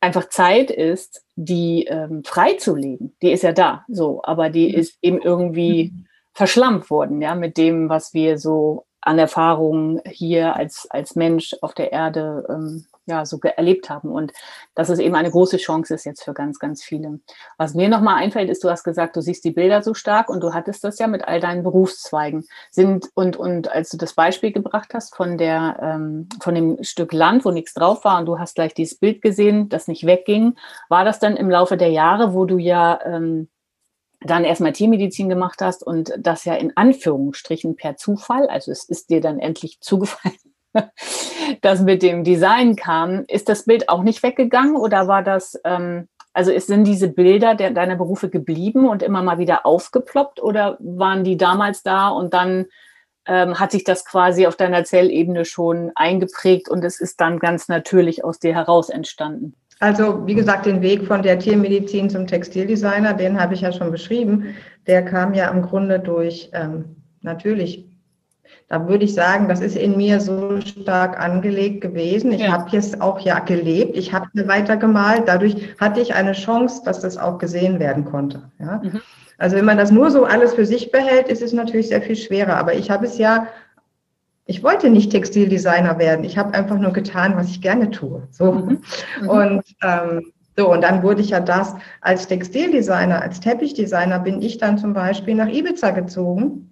einfach Zeit ist, die ähm, freizulegen. Die ist ja da, so, aber die mhm. ist eben irgendwie mhm. verschlammt worden, ja, mit dem, was wir so an Erfahrungen hier als, als Mensch auf der Erde ähm, ja, so erlebt haben. Und dass es eben eine große Chance ist jetzt für ganz, ganz viele. Was mir nochmal einfällt, ist, du hast gesagt, du siehst die Bilder so stark und du hattest das ja mit all deinen Berufszweigen. Sind, und, und als du das Beispiel gebracht hast von der, ähm, von dem Stück Land, wo nichts drauf war und du hast gleich dieses Bild gesehen, das nicht wegging, war das dann im Laufe der Jahre, wo du ja ähm, dann erstmal Tiermedizin gemacht hast und das ja in Anführungsstrichen per Zufall, also es ist dir dann endlich zugefallen, das mit dem Design kam, ist das Bild auch nicht weggegangen oder war das, ähm, also sind diese Bilder der, deiner Berufe geblieben und immer mal wieder aufgeploppt oder waren die damals da und dann ähm, hat sich das quasi auf deiner Zellebene schon eingeprägt und es ist dann ganz natürlich aus dir heraus entstanden?
Also wie gesagt, den Weg von der Tiermedizin zum Textildesigner, den habe ich ja schon beschrieben. Der kam ja im Grunde durch ähm, natürlich da würde ich sagen, das ist in mir so stark angelegt gewesen. Ich ja. habe jetzt auch ja gelebt, ich habe mir weitergemalt. Dadurch hatte ich eine Chance, dass das auch gesehen werden konnte. Ja? Mhm. Also wenn man das nur so alles für sich behält, ist es natürlich sehr viel schwerer. Aber ich habe es ja, ich wollte nicht Textildesigner werden. Ich habe einfach nur getan, was ich gerne tue. So. Mhm. Mhm. Und ähm, so, und dann wurde ich ja das als Textildesigner, als Teppichdesigner bin ich dann zum Beispiel nach Ibiza gezogen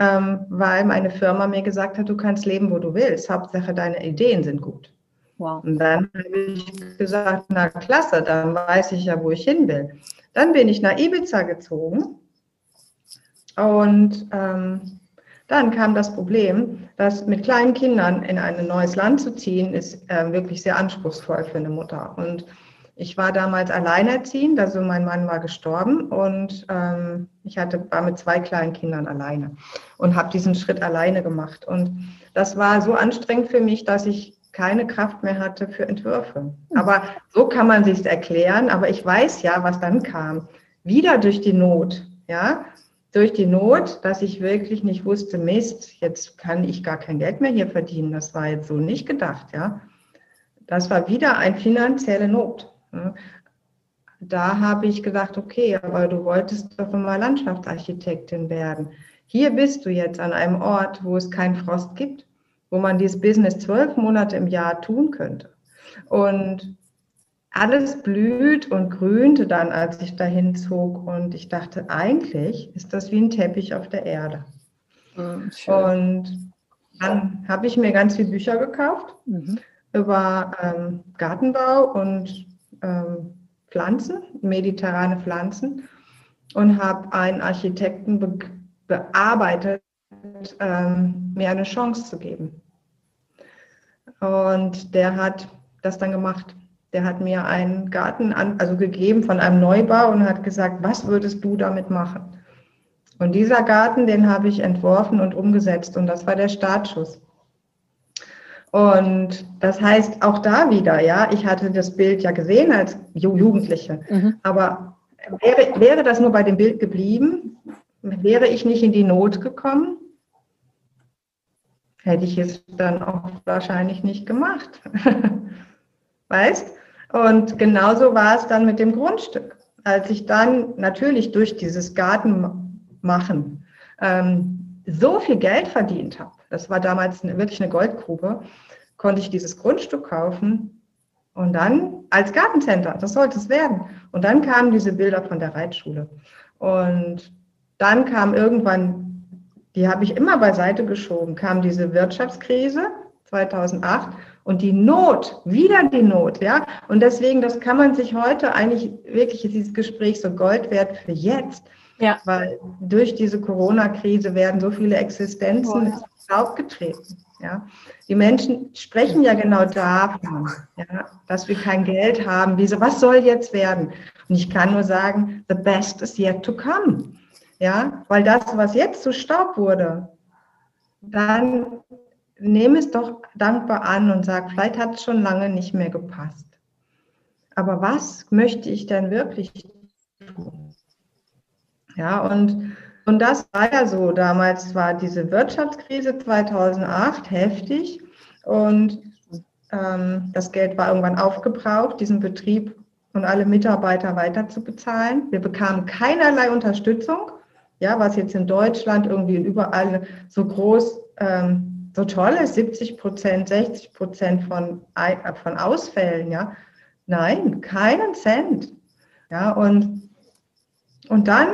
ähm, weil meine Firma mir gesagt hat, du kannst leben, wo du willst. Hauptsache, deine Ideen sind gut. Wow. Und dann habe ich gesagt, na klasse, dann weiß ich ja, wo ich hin will. Dann bin ich nach Ibiza gezogen und ähm, dann kam das Problem, dass mit kleinen Kindern in ein neues Land zu ziehen, ist äh, wirklich sehr anspruchsvoll für eine Mutter. Und ich war damals alleinerziehend, also mein Mann war gestorben und ähm, ich hatte, war mit zwei kleinen Kindern alleine und habe diesen Schritt alleine gemacht. Und das war so anstrengend für mich, dass ich keine Kraft mehr hatte für Entwürfe. Hm. Aber so kann man sich erklären. Aber ich weiß ja, was dann kam. Wieder durch die Not, ja, durch die Not, dass ich wirklich nicht wusste, Mist, jetzt kann ich gar kein Geld mehr hier verdienen. Das war jetzt so nicht gedacht, ja. Das war wieder eine finanzielle Not. Da habe ich gesagt, okay, aber du wolltest doch immer Landschaftsarchitektin werden. Hier bist du jetzt an einem Ort, wo es keinen Frost gibt, wo man dieses Business zwölf Monate im Jahr tun könnte. Und alles blüht und grünte dann, als ich dahin zog. Und ich dachte, eigentlich ist das wie ein Teppich auf der Erde. Mhm, und dann habe ich mir ganz viele Bücher gekauft. Mhm über ähm, Gartenbau und ähm, Pflanzen, mediterrane Pflanzen und habe einen Architekten be bearbeitet, ähm, mir eine Chance zu geben. Und der hat das dann gemacht. Der hat mir einen Garten an, also gegeben von einem Neubau und hat gesagt, was würdest du damit machen? Und dieser Garten, den habe ich entworfen und umgesetzt und das war der Startschuss. Und das heißt auch da wieder, ja, ich hatte das Bild ja gesehen als Jugendliche, mhm. aber wäre, wäre das nur bei dem Bild geblieben, wäre ich nicht in die Not gekommen, hätte ich es dann auch wahrscheinlich nicht gemacht. weißt? Und genauso war es dann mit dem Grundstück. Als ich dann natürlich durch dieses Gartenmachen ähm, so viel Geld verdient habe, das war damals eine, wirklich eine Goldgrube, konnte ich dieses Grundstück kaufen und dann als Gartencenter, das sollte es werden. Und dann kamen diese Bilder von der Reitschule. Und dann kam irgendwann, die habe ich immer beiseite geschoben, kam diese Wirtschaftskrise 2008 und die Not, wieder die Not, ja. Und deswegen, das kann man sich heute eigentlich wirklich, dieses Gespräch so Gold wert für jetzt. Ja. Weil durch diese Corona-Krise werden so viele Existenzen ins Staub getreten. Ja. Die Menschen sprechen ja genau davon, ja, dass wir kein Geld haben. Wie so, was soll jetzt werden? Und ich kann nur sagen, the best is yet to come. Ja, weil das, was jetzt zu Staub wurde, dann nehme es doch dankbar an und sag, vielleicht hat es schon lange nicht mehr gepasst. Aber was möchte ich denn wirklich tun? Ja, und, und das war ja so. Damals war diese Wirtschaftskrise 2008 heftig und ähm, das Geld war irgendwann aufgebraucht, diesen Betrieb und alle Mitarbeiter weiter zu bezahlen. Wir bekamen keinerlei Unterstützung, ja, was jetzt in Deutschland irgendwie überall so groß ähm, so toll ist, 70 Prozent, 60 Prozent von, äh, von Ausfällen, ja. Nein, keinen Cent. Ja, und, und dann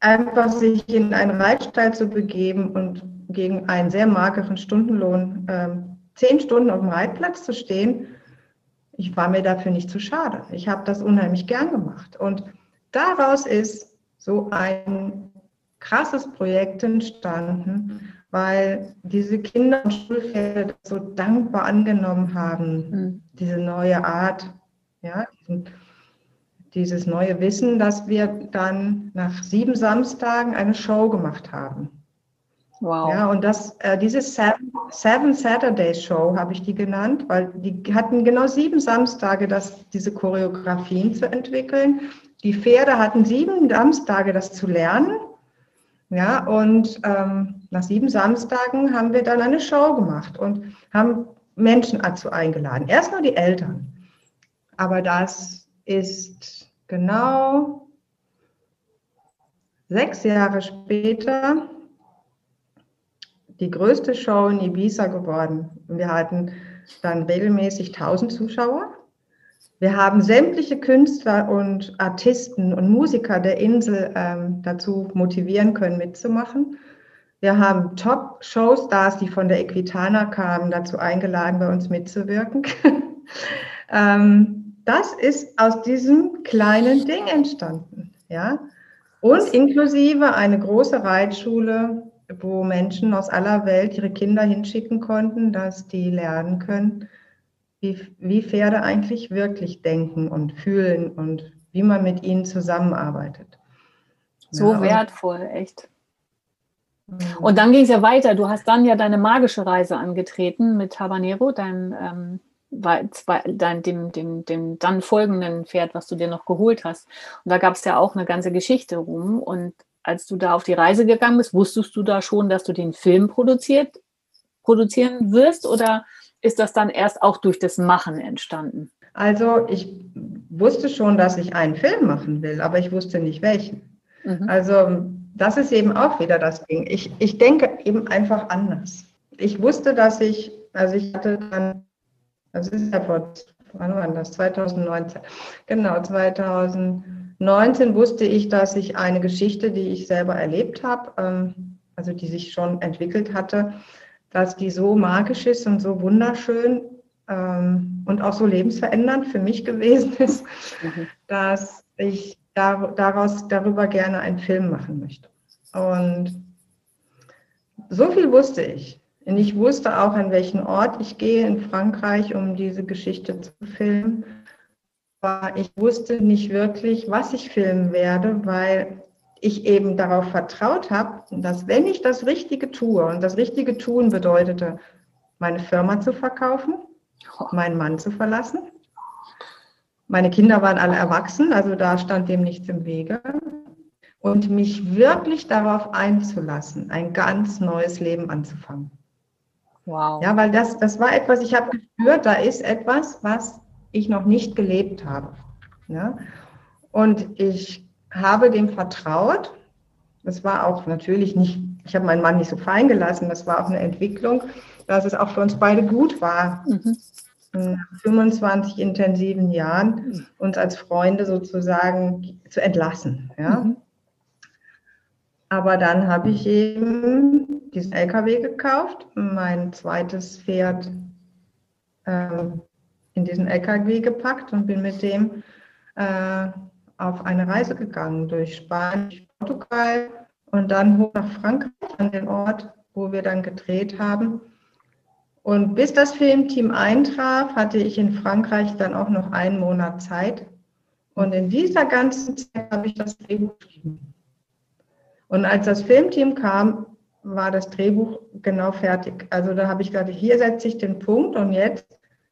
einfach sich in einen Reitstall zu begeben und gegen einen sehr mageren Stundenlohn ähm, zehn Stunden auf dem Reitplatz zu stehen, ich war mir dafür nicht zu schade. Ich habe das unheimlich gern gemacht. Und daraus ist so ein krasses Projekt entstanden, weil diese Kinder und Schulpferde das so dankbar angenommen haben, mhm. diese neue Art, ja, dieses neue Wissen, dass wir dann nach sieben Samstagen eine Show gemacht haben. Wow. Ja, und das, äh, diese Seven, Seven Saturdays Show habe ich die genannt, weil die hatten genau sieben Samstage, das, diese Choreografien zu entwickeln. Die Pferde hatten sieben Samstage, das zu lernen. Ja, und ähm, nach sieben Samstagen haben wir dann eine Show gemacht und haben Menschen dazu eingeladen. Erst nur die Eltern. Aber das ist genau sechs Jahre später die größte Show in Ibiza geworden. Wir hatten dann regelmäßig 1000 Zuschauer. Wir haben sämtliche Künstler und Artisten und Musiker der Insel ähm, dazu motivieren können, mitzumachen. Wir haben Top-Showstars, die von der Equitana kamen, dazu eingeladen, bei uns mitzuwirken. ähm, das ist aus diesem kleinen Ding entstanden. Ja? Und inklusive eine große Reitschule, wo Menschen aus aller Welt ihre Kinder hinschicken konnten, dass die lernen können, wie, wie Pferde eigentlich wirklich denken und fühlen und wie man mit ihnen zusammenarbeitet.
So ja, wertvoll, echt. Mhm. Und dann ging es ja weiter. Du hast dann ja deine magische Reise angetreten mit Habanero, dein, ähm, dein, dem, dem, dem dann folgenden Pferd, was du dir noch geholt hast. Und da gab es ja auch eine ganze Geschichte rum. Und als du da auf die Reise gegangen bist, wusstest du da schon, dass du den Film produziert, produzieren wirst? Oder ist das dann erst auch durch das Machen entstanden?
Also ich wusste schon, dass ich einen Film machen will, aber ich wusste nicht welchen. Mhm. Also das ist eben auch wieder das Ding. Ich, ich denke eben einfach anders. Ich wusste, dass ich, also ich hatte dann, das ist ja vor, wann war das? 2019. Genau, 2019 wusste ich, dass ich eine Geschichte, die ich selber erlebt habe, ähm, also die sich schon entwickelt hatte, dass die so magisch ist und so wunderschön, ähm, und auch so lebensverändernd für mich gewesen ist, mhm. dass ich daraus darüber gerne einen Film machen möchte. Und so viel wusste ich. Und ich wusste auch, an welchen Ort ich gehe in Frankreich, um diese Geschichte zu filmen. Aber ich wusste nicht wirklich, was ich filmen werde, weil ich eben darauf vertraut habe, dass wenn ich das Richtige tue, und das Richtige tun bedeutete, meine Firma zu verkaufen, meinen Mann zu verlassen. Meine Kinder waren alle erwachsen, also da stand dem nichts im Wege. Und mich wirklich darauf einzulassen, ein ganz neues Leben anzufangen. Wow. Ja, weil das, das war etwas, ich habe gespürt, da ist etwas, was ich noch nicht gelebt habe. Ja? Und ich habe dem vertraut. Das war auch natürlich nicht, ich habe meinen Mann nicht so fallen gelassen, das war auch eine Entwicklung, dass es auch für uns beide gut war, mhm. Nach 25 intensiven Jahren uns als Freunde sozusagen zu entlassen. Ja? Mhm. Aber dann habe ich eben diesen LKW gekauft, mein zweites Pferd ähm, in diesen LKW gepackt und bin mit dem äh, auf eine Reise gegangen durch Spanien, Portugal und dann hoch nach Frankreich an den Ort, wo wir dann gedreht haben. Und bis das Filmteam eintraf, hatte ich in Frankreich dann auch noch einen Monat Zeit. Und in dieser ganzen Zeit habe ich das Drehbuch geschrieben. Und als das Filmteam kam, war das Drehbuch genau fertig. Also da habe ich gesagt, hier setze ich den Punkt und jetzt,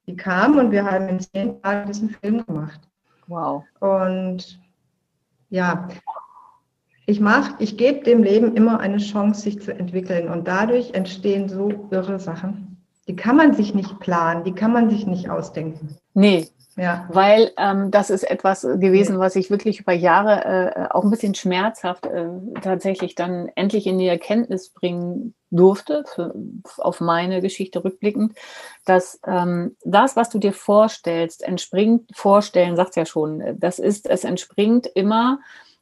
die kamen und wir haben in zehn Tagen diesen Film gemacht. Wow. Und ja, ich mache, ich gebe dem Leben immer eine Chance, sich zu entwickeln. Und dadurch entstehen so irre Sachen. Die kann man sich nicht planen, die kann man sich nicht ausdenken.
Nee, ja. Weil ähm, das ist etwas gewesen, was ich wirklich über Jahre äh, auch ein bisschen schmerzhaft äh, tatsächlich dann endlich in die Erkenntnis bringen durfte, für, auf meine Geschichte rückblickend, dass ähm, das, was du dir vorstellst, entspringt, vorstellen, sagt ja schon, das ist, es entspringt immer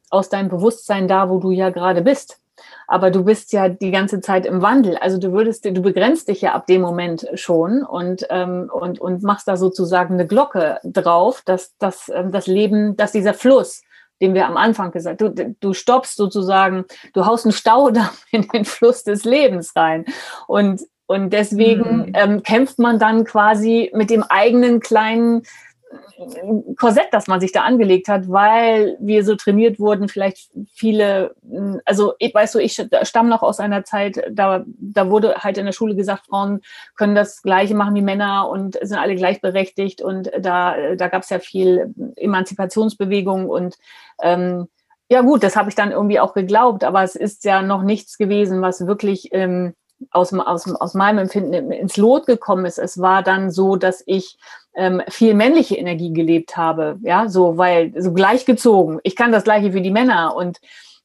aus deinem Bewusstsein da, wo du ja gerade bist aber du bist ja die ganze Zeit im Wandel. Also du würdest, du begrenzt dich ja ab dem Moment schon und, ähm, und, und machst da sozusagen eine Glocke drauf, dass, dass ähm, das Leben, dass dieser Fluss, den wir am Anfang gesagt, du, du stoppst sozusagen, du haust einen Staudamm in den Fluss des Lebens rein. Und, und deswegen mhm. ähm, kämpft man dann quasi mit dem eigenen kleinen Korsett, das man sich da angelegt hat, weil wir so trainiert wurden, vielleicht viele, also ich, weißt du, ich stamme noch aus einer Zeit, da, da wurde halt in der Schule gesagt, Frauen können das Gleiche machen wie Männer und sind alle gleichberechtigt und da, da gab es ja viel Emanzipationsbewegung und ähm, ja gut, das habe ich dann irgendwie auch geglaubt, aber es ist ja noch nichts gewesen, was wirklich ähm, aus, aus, aus meinem Empfinden ins Lot gekommen ist. Es war dann so, dass ich ähm, viel männliche Energie gelebt habe, ja, so, weil so gleichgezogen. Ich kann das Gleiche wie die Männer und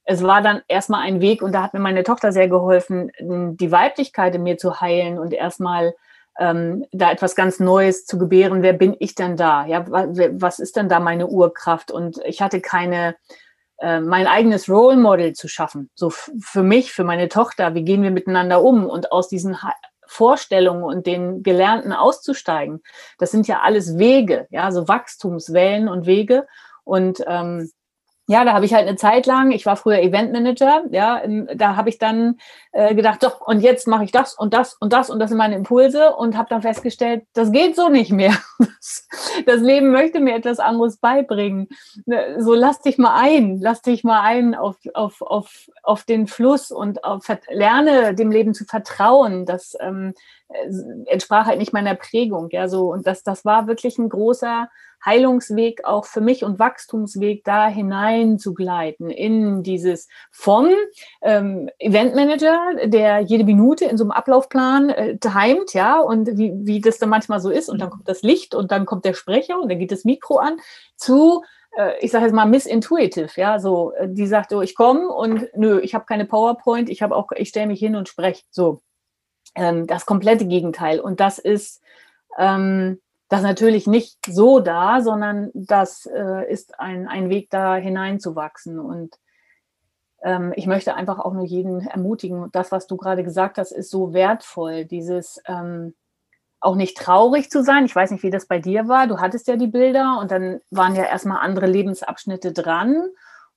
es war dann erstmal ein Weg und da hat mir meine Tochter sehr geholfen, die Weiblichkeit in mir zu heilen und erstmal ähm, da etwas ganz Neues zu gebären. Wer bin ich denn da? Ja, was ist denn da meine Urkraft? Und ich hatte keine, äh, mein eigenes Role Model zu schaffen. So für mich, für meine Tochter, wie gehen wir miteinander um? Und aus diesen Vorstellungen und den Gelernten auszusteigen. Das sind ja alles Wege, ja, so Wachstumswellen und Wege. Und ähm, ja, da habe ich halt eine Zeit lang, ich war früher Eventmanager, ja, da habe ich dann äh, gedacht, doch, und jetzt mache ich das und das und das und das sind meine Impulse und habe dann festgestellt, das geht so nicht mehr. Das Leben möchte mir etwas anderes beibringen. Ne, so lass dich mal ein, lass dich mal ein auf, auf, auf, auf den Fluss und auf, lerne dem Leben zu vertrauen. Das ähm, äh, entsprach halt nicht meiner Prägung, ja, so. Und das, das war wirklich ein großer Heilungsweg auch für mich und Wachstumsweg da hinein zu gleiten in dieses vom ähm, Eventmanager, der jede Minute in so einem Ablaufplan äh, timet, ja, und wie, wie das dann manchmal so ist. Und dann kommt das Licht und dann kommt der Sprecher und dann geht das Mikro an, zu äh, ich sage jetzt mal missintuitive, ja, so. Die sagt so, ich komme und nö, ich habe keine PowerPoint, ich habe auch, ich stelle mich hin und spreche, so ähm, das komplette Gegenteil und das ist ähm, das natürlich nicht so da, sondern das äh, ist ein, ein Weg da hineinzuwachsen. Und ähm, ich möchte einfach auch nur jeden ermutigen, das, was du gerade gesagt hast, ist so wertvoll, dieses ähm, auch nicht traurig zu sein. Ich weiß nicht, wie das bei dir war. Du hattest ja die Bilder und dann waren ja erstmal andere Lebensabschnitte dran.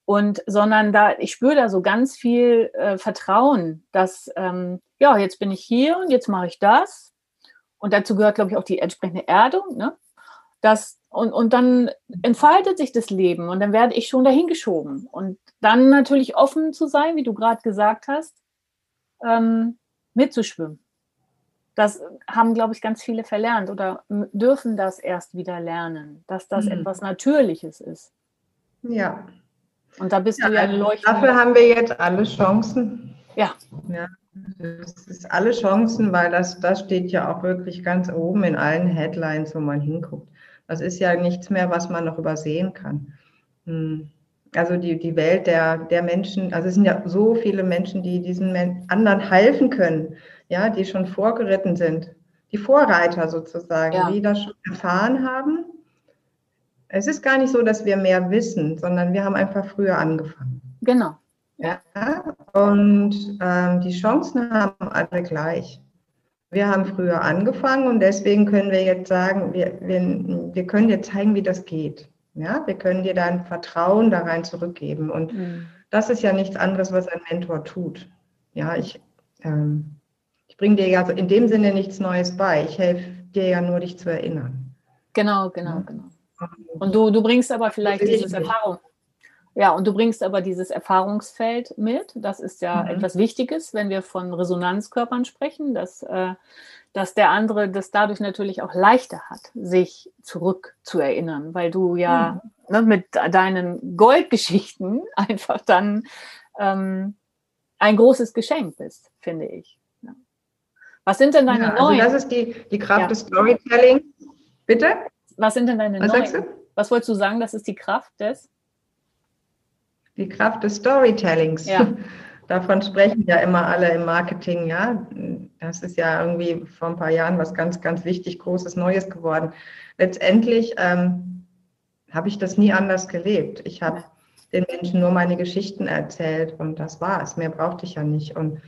Und sondern da, ich spüre da so ganz viel äh, Vertrauen, dass, ähm, ja, jetzt bin ich hier und jetzt mache ich das. Und dazu gehört, glaube ich, auch die entsprechende Erdung. Ne? Das, und, und dann entfaltet sich das Leben und dann werde ich schon dahin geschoben. Und dann natürlich offen zu sein, wie du gerade gesagt hast, ähm, mitzuschwimmen. Das haben, glaube ich, ganz viele verlernt oder dürfen das erst wieder lernen, dass das mhm. etwas Natürliches ist.
Ja.
Und da bist ja, du ja
also leuchtend. Dafür haben wir jetzt alle Chancen.
Ja.
ja. Es ist alle Chancen, weil das, das steht ja auch wirklich ganz oben in allen Headlines, wo man hinguckt. Das ist ja nichts mehr, was man noch übersehen kann. Hm. Also die, die Welt der, der Menschen, also es sind ja so viele Menschen, die diesen anderen helfen können, ja, die schon vorgeritten sind. Die Vorreiter sozusagen, ja. die das schon erfahren haben. Es ist gar nicht so, dass wir mehr wissen, sondern wir haben einfach früher angefangen.
Genau.
Ja, und ähm, die Chancen haben alle gleich. Wir haben früher angefangen und deswegen können wir jetzt sagen, wir, wir, wir können dir zeigen, wie das geht. Ja, wir können dir dein Vertrauen da rein zurückgeben. Und mhm. das ist ja nichts anderes, was ein Mentor tut. Ja, ich, ähm, ich bringe dir ja in dem Sinne nichts Neues bei. Ich helfe dir ja nur, dich zu erinnern.
Genau, genau, genau. Und du, du bringst aber vielleicht dieses Erfahrung, ja, und du bringst aber dieses Erfahrungsfeld mit. Das ist ja mhm. etwas Wichtiges, wenn wir von Resonanzkörpern sprechen, dass, äh, dass der andere das dadurch natürlich auch leichter hat, sich zurückzuerinnern, weil du ja mhm. ne, mit deinen Goldgeschichten einfach dann ähm, ein großes Geschenk bist, finde ich. Ja. Was sind denn deine ja, also neuen?
Das ist die, die Kraft ja. des Storytelling. Bitte?
Was sind denn deine Was neuen? Was wolltest du sagen? Das ist die Kraft des?
Die Kraft des Storytellings. Ja. Davon sprechen ja immer alle im Marketing, ja. Das ist ja irgendwie vor ein paar Jahren was ganz, ganz wichtig, Großes, Neues geworden. Letztendlich ähm, habe ich das nie anders gelebt. Ich habe den Menschen nur meine Geschichten erzählt und das war es. Mehr brauchte ich ja nicht. Und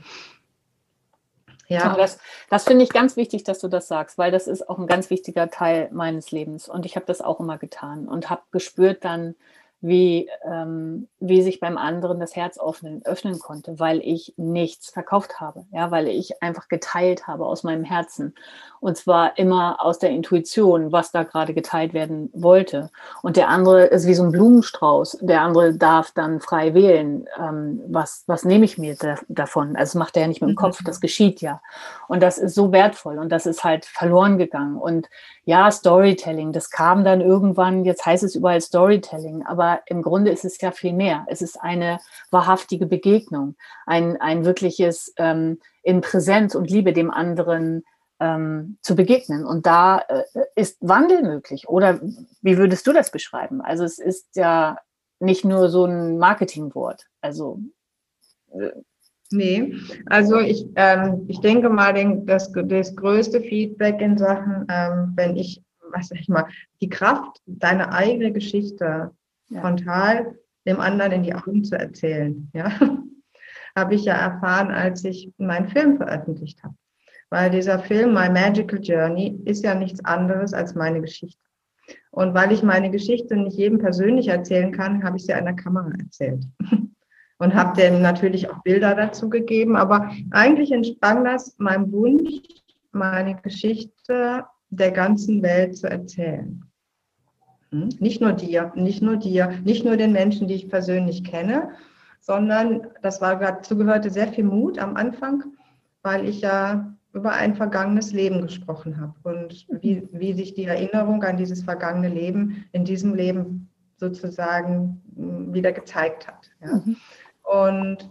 ja. das, das finde ich ganz wichtig, dass du das sagst, weil das ist auch ein ganz wichtiger Teil meines Lebens. Und ich habe das auch immer getan und habe gespürt dann, wie, ähm, wie sich beim anderen das Herz öffnen, öffnen konnte, weil ich nichts verkauft habe, ja, weil ich einfach geteilt habe aus meinem Herzen. Und zwar immer aus der Intuition, was da gerade geteilt werden wollte. Und der andere ist wie so ein Blumenstrauß. Der andere darf dann frei wählen, ähm, was, was nehme ich mir da, davon. Also das macht er ja nicht mit dem Kopf, das geschieht ja. Und das ist so wertvoll und das ist halt verloren gegangen. Und ja, Storytelling, das kam dann irgendwann, jetzt heißt es überall Storytelling, aber im Grunde ist es ja viel mehr. Es ist eine wahrhaftige Begegnung, ein, ein wirkliches ähm, in Präsenz und Liebe dem anderen ähm, zu begegnen. Und da äh, ist Wandel möglich. Oder wie würdest du das beschreiben? Also es ist ja nicht nur so ein Marketingwort. Also
äh, Nee, also ich, ähm, ich denke mal, den, das, das größte Feedback in Sachen, ähm, wenn ich, was sag ich mal, die Kraft, deine eigene Geschichte ja. frontal dem anderen in die Augen zu erzählen, ja, habe ich ja erfahren, als ich meinen Film veröffentlicht habe. Weil dieser Film, My Magical Journey, ist ja nichts anderes als meine Geschichte. Und weil ich meine Geschichte nicht jedem persönlich erzählen kann, habe ich sie einer Kamera erzählt. und habe dem natürlich auch Bilder dazu gegeben. Aber eigentlich entsprang das meinem Wunsch, meine Geschichte der ganzen Welt zu erzählen. Hm? Nicht nur dir, nicht nur dir, nicht nur den Menschen, die ich persönlich kenne, sondern das war dazu gehörte sehr viel Mut am Anfang, weil ich ja über ein vergangenes Leben gesprochen habe und wie, wie sich die Erinnerung an dieses vergangene Leben in diesem Leben sozusagen hm, wieder gezeigt hat. Ja. Mhm. Und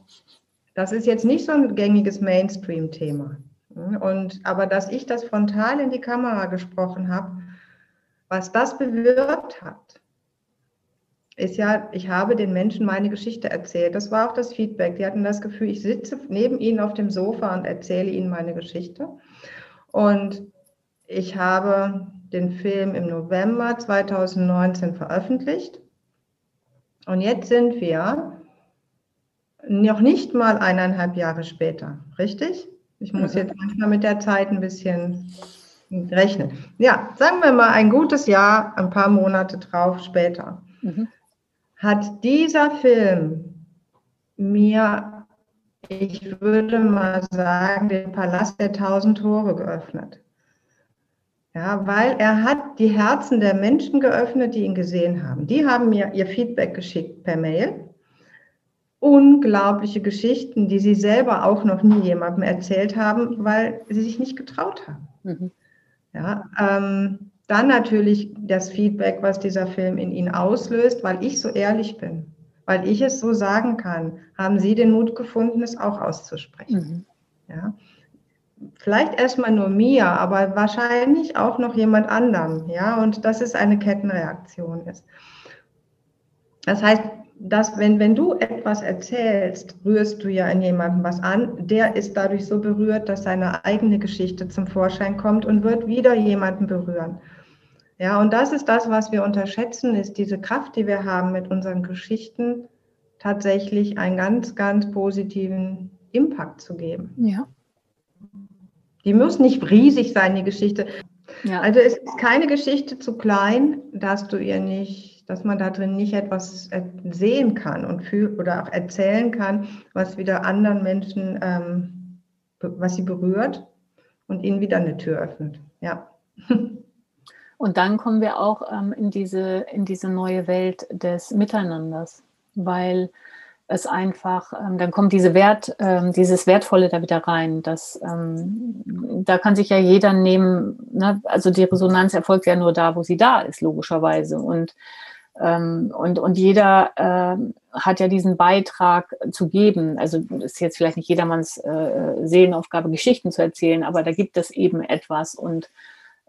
das ist jetzt nicht so ein gängiges Mainstream-Thema. Und, aber dass ich das frontal in die Kamera gesprochen habe, was das bewirkt hat, ist ja, ich habe den Menschen meine Geschichte erzählt. Das war auch das Feedback. Die hatten das Gefühl, ich sitze neben ihnen auf dem Sofa und erzähle ihnen meine Geschichte. Und ich habe den Film im November 2019 veröffentlicht. Und jetzt sind wir noch nicht mal eineinhalb Jahre später, richtig? Ich muss mhm. jetzt manchmal mit der Zeit ein bisschen rechnen. Ja, sagen wir mal ein gutes Jahr, ein paar Monate drauf später, mhm. Hat dieser Film mir, ich würde mal sagen, den Palast der tausend Tore geöffnet. Ja, weil er hat die Herzen der Menschen geöffnet, die ihn gesehen haben. Die haben mir ihr Feedback geschickt per Mail. Unglaubliche Geschichten, die sie selber auch noch nie jemandem erzählt haben, weil sie sich nicht getraut haben. Mhm. Ja, ähm, dann natürlich das Feedback, was dieser Film in ihnen auslöst, weil ich so ehrlich bin, weil ich es so sagen kann, haben Sie den Mut gefunden, es auch auszusprechen. Mhm. Ja, vielleicht erstmal nur mir, aber wahrscheinlich auch noch jemand anderem, ja, und dass es eine Kettenreaktion ist. Das heißt, dass wenn, wenn du etwas erzählst, rührst du ja in jemandem was an, der ist dadurch so berührt, dass seine eigene Geschichte zum Vorschein kommt und wird wieder jemanden berühren. Ja, und das ist das, was wir unterschätzen, ist diese Kraft, die wir haben mit unseren Geschichten, tatsächlich einen ganz, ganz positiven Impact zu geben. Ja. Die muss nicht riesig sein, die Geschichte. Ja. Also es ist keine Geschichte zu klein, dass du ihr nicht, dass man da drin nicht etwas sehen kann und fühlen oder auch erzählen kann, was wieder anderen Menschen, ähm, was sie berührt und ihnen wieder eine Tür öffnet. Ja.
Und dann kommen wir auch ähm, in, diese, in diese neue Welt des Miteinanders, weil es einfach, ähm, dann kommt diese Wert, ähm, dieses Wertvolle da wieder rein. Das, ähm, da kann sich ja jeder nehmen, ne? also die Resonanz erfolgt ja nur da, wo sie da ist, logischerweise. Und, ähm, und, und jeder äh, hat ja diesen Beitrag zu geben. Also ist jetzt vielleicht nicht jedermanns äh, Seelenaufgabe, Geschichten zu erzählen, aber da gibt es eben etwas und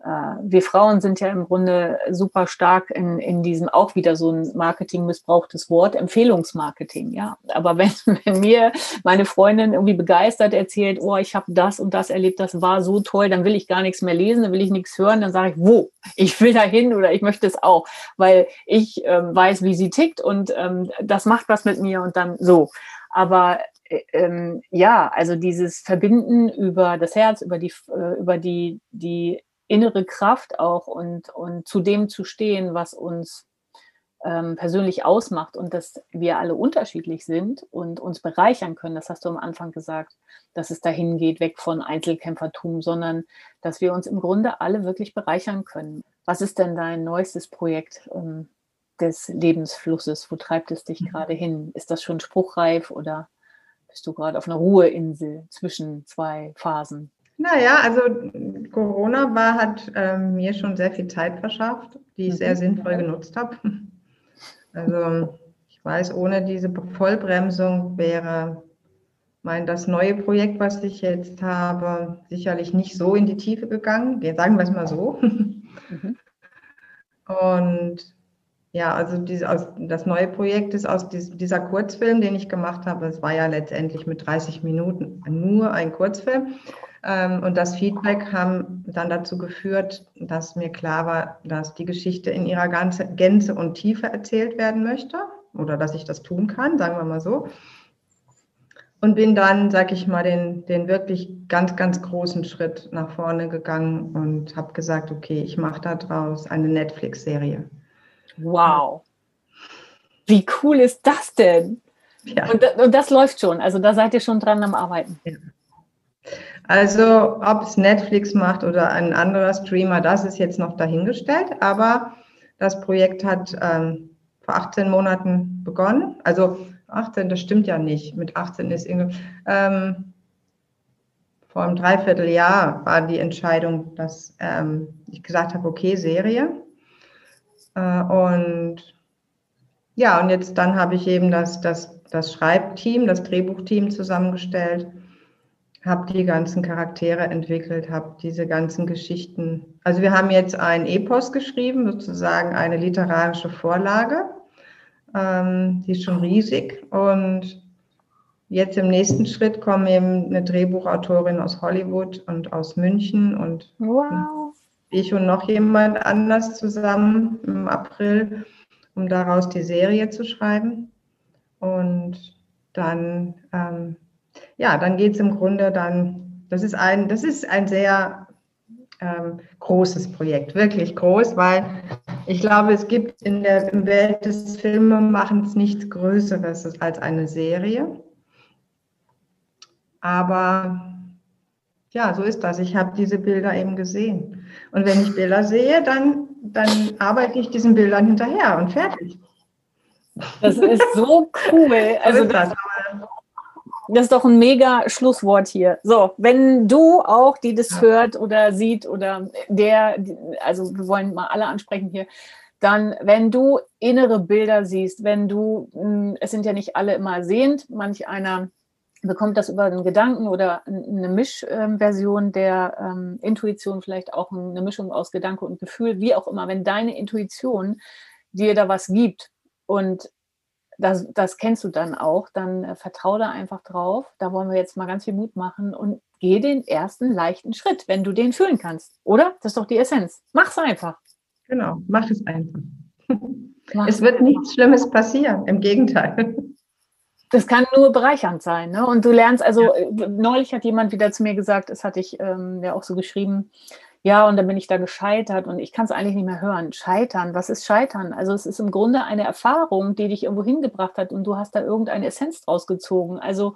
wir Frauen sind ja im Grunde super stark in, in diesem auch wieder so ein Marketing missbrauchtes Wort, Empfehlungsmarketing, ja. Aber wenn, wenn mir meine Freundin irgendwie begeistert erzählt, oh, ich habe das und das erlebt, das war so toll, dann will ich gar nichts mehr lesen, dann will ich nichts hören, dann sage ich, wo? Ich will da hin oder ich möchte es auch, weil ich ähm, weiß, wie sie tickt und ähm, das macht was mit mir und dann so. Aber äh, ähm, ja, also dieses Verbinden über das Herz, über die, äh, über die, die innere Kraft auch und, und zu dem zu stehen, was uns ähm, persönlich ausmacht und dass wir alle unterschiedlich sind und uns bereichern können. Das hast du am Anfang gesagt, dass es dahin geht, weg von Einzelkämpfertum, sondern dass wir uns im Grunde alle wirklich bereichern können. Was ist denn dein neuestes Projekt ähm, des Lebensflusses? Wo treibt es dich mhm. gerade hin? Ist das schon spruchreif oder bist du gerade auf einer Ruheinsel zwischen zwei Phasen?
Naja, also Corona war, hat ähm, mir schon sehr viel Zeit verschafft, die ich sehr mhm. sinnvoll genutzt habe. Also ich weiß, ohne diese Vollbremsung wäre mein das neue Projekt, was ich jetzt habe, sicherlich nicht so in die Tiefe gegangen. Wir sagen wir es mal so. Mhm. Und ja, also diese, aus, das neue Projekt ist aus dies, dieser Kurzfilm, den ich gemacht habe. Es war ja letztendlich mit 30 Minuten nur ein Kurzfilm. Ähm, und das Feedback haben dann dazu geführt, dass mir klar war, dass die Geschichte in ihrer ganze, Gänze und Tiefe erzählt werden möchte oder dass ich das tun kann, sagen wir mal so. Und bin dann, sag ich mal, den, den wirklich ganz, ganz großen Schritt nach vorne gegangen und habe gesagt, okay, ich mache daraus eine Netflix-Serie.
Wow. Wie cool ist das denn? Ja. Und, und, das läuft schon. Also da seid ihr schon dran am Arbeiten. Ja.
Also ob es Netflix macht oder ein anderer Streamer, das ist jetzt noch dahingestellt. Aber das Projekt hat ähm, vor 18 Monaten begonnen. Also 18, das stimmt ja nicht. Mit 18 ist irgendwie. Ähm, vor einem Dreivierteljahr war die Entscheidung, dass ähm, ich gesagt habe, okay, Serie. Äh, und ja, und jetzt dann habe ich eben das, das, das Schreibteam, das Drehbuchteam zusammengestellt habe die ganzen Charaktere entwickelt, habe diese ganzen Geschichten. Also wir haben jetzt ein Epos geschrieben, sozusagen eine literarische Vorlage. Ähm, die ist schon riesig. Und jetzt im nächsten Schritt kommen eben eine Drehbuchautorin aus Hollywood und aus München und wow. ich und noch jemand anders zusammen im April, um daraus die Serie zu schreiben. Und dann ähm, ja, dann geht es im Grunde dann, das ist ein, das ist ein sehr ähm, großes Projekt, wirklich groß, weil ich glaube, es gibt in der Welt des Filmemachens nichts Größeres als eine Serie. Aber ja, so ist das. Ich habe diese Bilder eben gesehen. Und wenn ich Bilder sehe, dann, dann arbeite ich diesen Bildern hinterher und fertig.
Das ist so cool. Also das, das ist doch ein mega Schlusswort hier. So, wenn du auch, die das ja. hört oder sieht oder der, also wir wollen mal alle ansprechen hier, dann, wenn du innere Bilder siehst, wenn du, hm, es sind ja nicht alle immer sehend, manch einer bekommt das über einen Gedanken oder eine Mischversion der ähm, Intuition, vielleicht auch eine Mischung aus Gedanke und Gefühl, wie auch immer, wenn deine Intuition dir da was gibt und das, das kennst du dann auch, dann äh, vertraue da einfach drauf. Da wollen wir jetzt mal ganz viel Mut machen und geh den ersten leichten Schritt, wenn du den fühlen kannst. Oder? Das ist doch die Essenz. Mach's einfach.
Genau, mach es einfach. Mach's es wird nichts Schlimmes passieren, im Gegenteil.
Das kann nur bereichernd sein. Ne? Und du lernst, also ja. Äh, neulich hat jemand wieder zu mir gesagt, das hatte ich ähm, ja auch so geschrieben, ja, und dann bin ich da gescheitert und ich kann es eigentlich nicht mehr hören. Scheitern, was ist Scheitern? Also es ist im Grunde eine Erfahrung, die dich irgendwo hingebracht hat und du hast da irgendeine Essenz draus gezogen. Also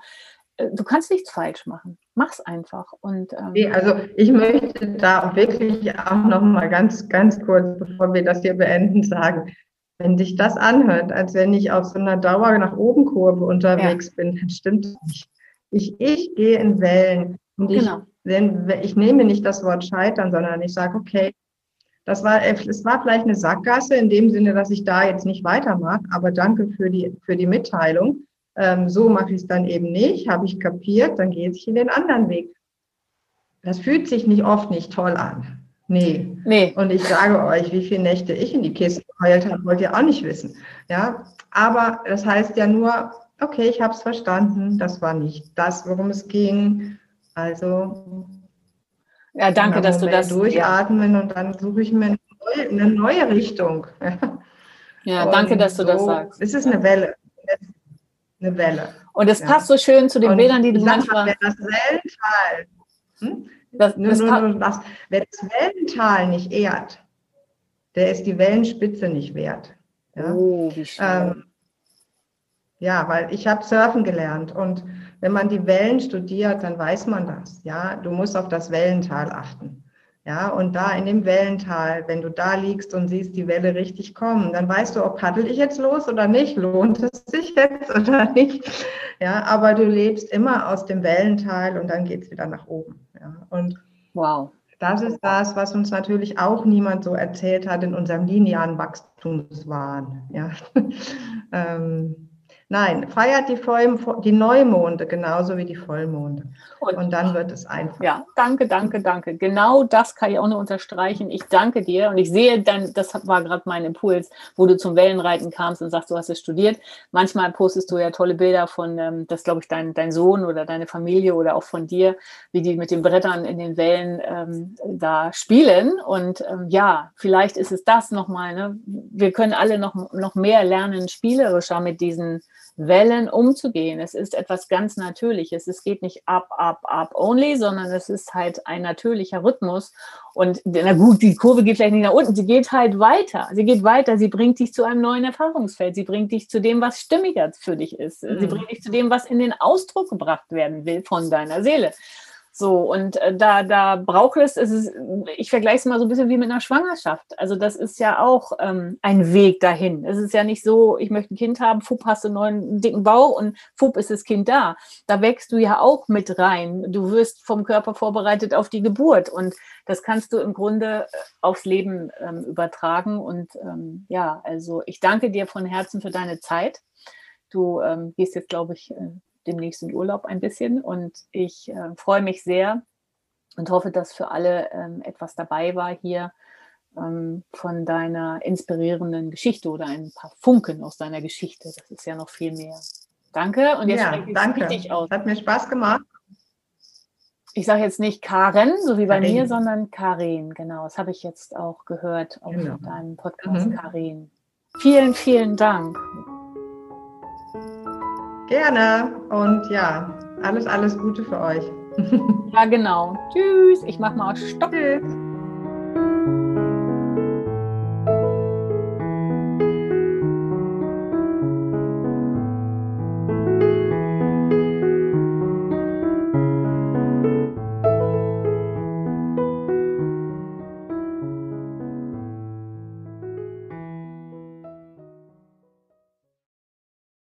äh, du kannst nichts falsch machen. Mach's einfach. Und,
ähm nee, also ich möchte da wirklich auch noch mal ganz, ganz kurz, bevor wir das hier beenden, sagen, wenn sich das anhört, als wenn ich auf so einer Dauer nach oben Kurve unterwegs ja. bin, dann stimmt das nicht. Ich, ich gehe in Wellen und genau. ich, ich nehme nicht das Wort scheitern, sondern ich sage, okay, das war, es war vielleicht eine Sackgasse in dem Sinne, dass ich da jetzt nicht weitermache, aber danke für die, für die Mitteilung. Ähm, so mache ich es dann eben nicht, habe ich kapiert, dann gehe ich in den anderen Weg. Das fühlt sich nicht oft nicht toll an. Nee. nee. Und ich sage euch, wie viele Nächte ich in die Kiste geheult habe, wollt ihr auch nicht wissen. Ja, aber das heißt ja nur, okay, ich habe es verstanden, das war nicht das, worum es ging. Also
ja, danke, dass du das
durchatmen ja. und dann suche ich mir eine neue, eine neue Richtung.
Ja, danke, dass du so, das sagst.
Es ist eine Welle. Eine Welle.
Und es ja. passt so schön zu den und Bildern, die du manchmal.
Mal, das Wellental, hm? Das, nur, das nur, nur das, wer das Wellental nicht ehrt, der ist die Wellenspitze nicht wert. Ja? Oh, wie schön. Ähm, ja, weil ich habe Surfen gelernt und wenn man die Wellen studiert, dann weiß man das. Ja, du musst auf das Wellental achten. Ja, und da in dem Wellental, wenn du da liegst und siehst die Welle richtig kommen, dann weißt du, ob paddel ich jetzt los oder nicht, lohnt es sich jetzt oder nicht. Ja, aber du lebst immer aus dem Wellental und dann geht es wieder nach oben. Ja, und wow. Das ist das, was uns natürlich auch niemand so erzählt hat in unserem linearen Wachstumswahn. Ja. ähm, Nein, feiert die, Voll die Neumonde genauso wie die Vollmonde. Und, und, dann wird es einfach.
Ja, danke, danke, danke. Genau das kann ich auch nur unterstreichen. Ich danke dir und ich sehe dann, das war gerade mein Impuls, wo du zum Wellenreiten kamst und sagst, du hast es studiert. Manchmal postest du ja tolle Bilder von, ähm, das glaube ich, dein, dein Sohn oder deine Familie oder auch von dir, wie die mit den Brettern in den Wellen ähm, da spielen. Und ähm, ja, vielleicht ist es das nochmal. Ne? Wir können alle noch, noch mehr lernen, spielerischer mit diesen Wellen umzugehen. Es ist etwas ganz Natürliches. Es geht nicht ab, ab, ab only, sondern es ist halt ein natürlicher Rhythmus. Und na gut, die Kurve geht vielleicht nicht nach unten, sie geht halt weiter. Sie geht weiter, sie bringt dich zu einem neuen Erfahrungsfeld. Sie bringt dich zu dem, was stimmiger für dich ist. Mhm. Sie bringt dich zu dem, was in den Ausdruck gebracht werden will von deiner Seele. So, und äh, da, da braucht es, es ist, ich vergleiche es mal so ein bisschen wie mit einer Schwangerschaft. Also das ist ja auch ähm, ein Weg dahin. Es ist ja nicht so, ich möchte ein Kind haben, fupp, hast du einen neuen dicken Bauch und fupp, ist das Kind da. Da wächst du ja auch mit rein. Du wirst vom Körper vorbereitet auf die Geburt und das kannst du im Grunde äh, aufs Leben ähm, übertragen. Und ähm, ja, also ich danke dir von Herzen für deine Zeit. Du ähm, gehst jetzt, glaube ich, äh, demnächst in Urlaub ein bisschen und ich äh, freue mich sehr und hoffe, dass für alle ähm, etwas dabei war hier ähm, von deiner inspirierenden Geschichte oder ein paar Funken aus deiner Geschichte. Das ist ja noch viel mehr. Danke
und jetzt ja, danke. richtig aus. Hat mir Spaß gemacht.
Ich sage jetzt nicht Karen, so wie bei Karin. mir, sondern Karin. Genau, das habe ich jetzt auch gehört auf genau. deinem Podcast, mhm. Karin. Vielen, vielen Dank.
Gerne. Und ja, alles, alles Gute für euch.
ja, genau. Tschüss. Ich mache mal Stopp.
Tschüss.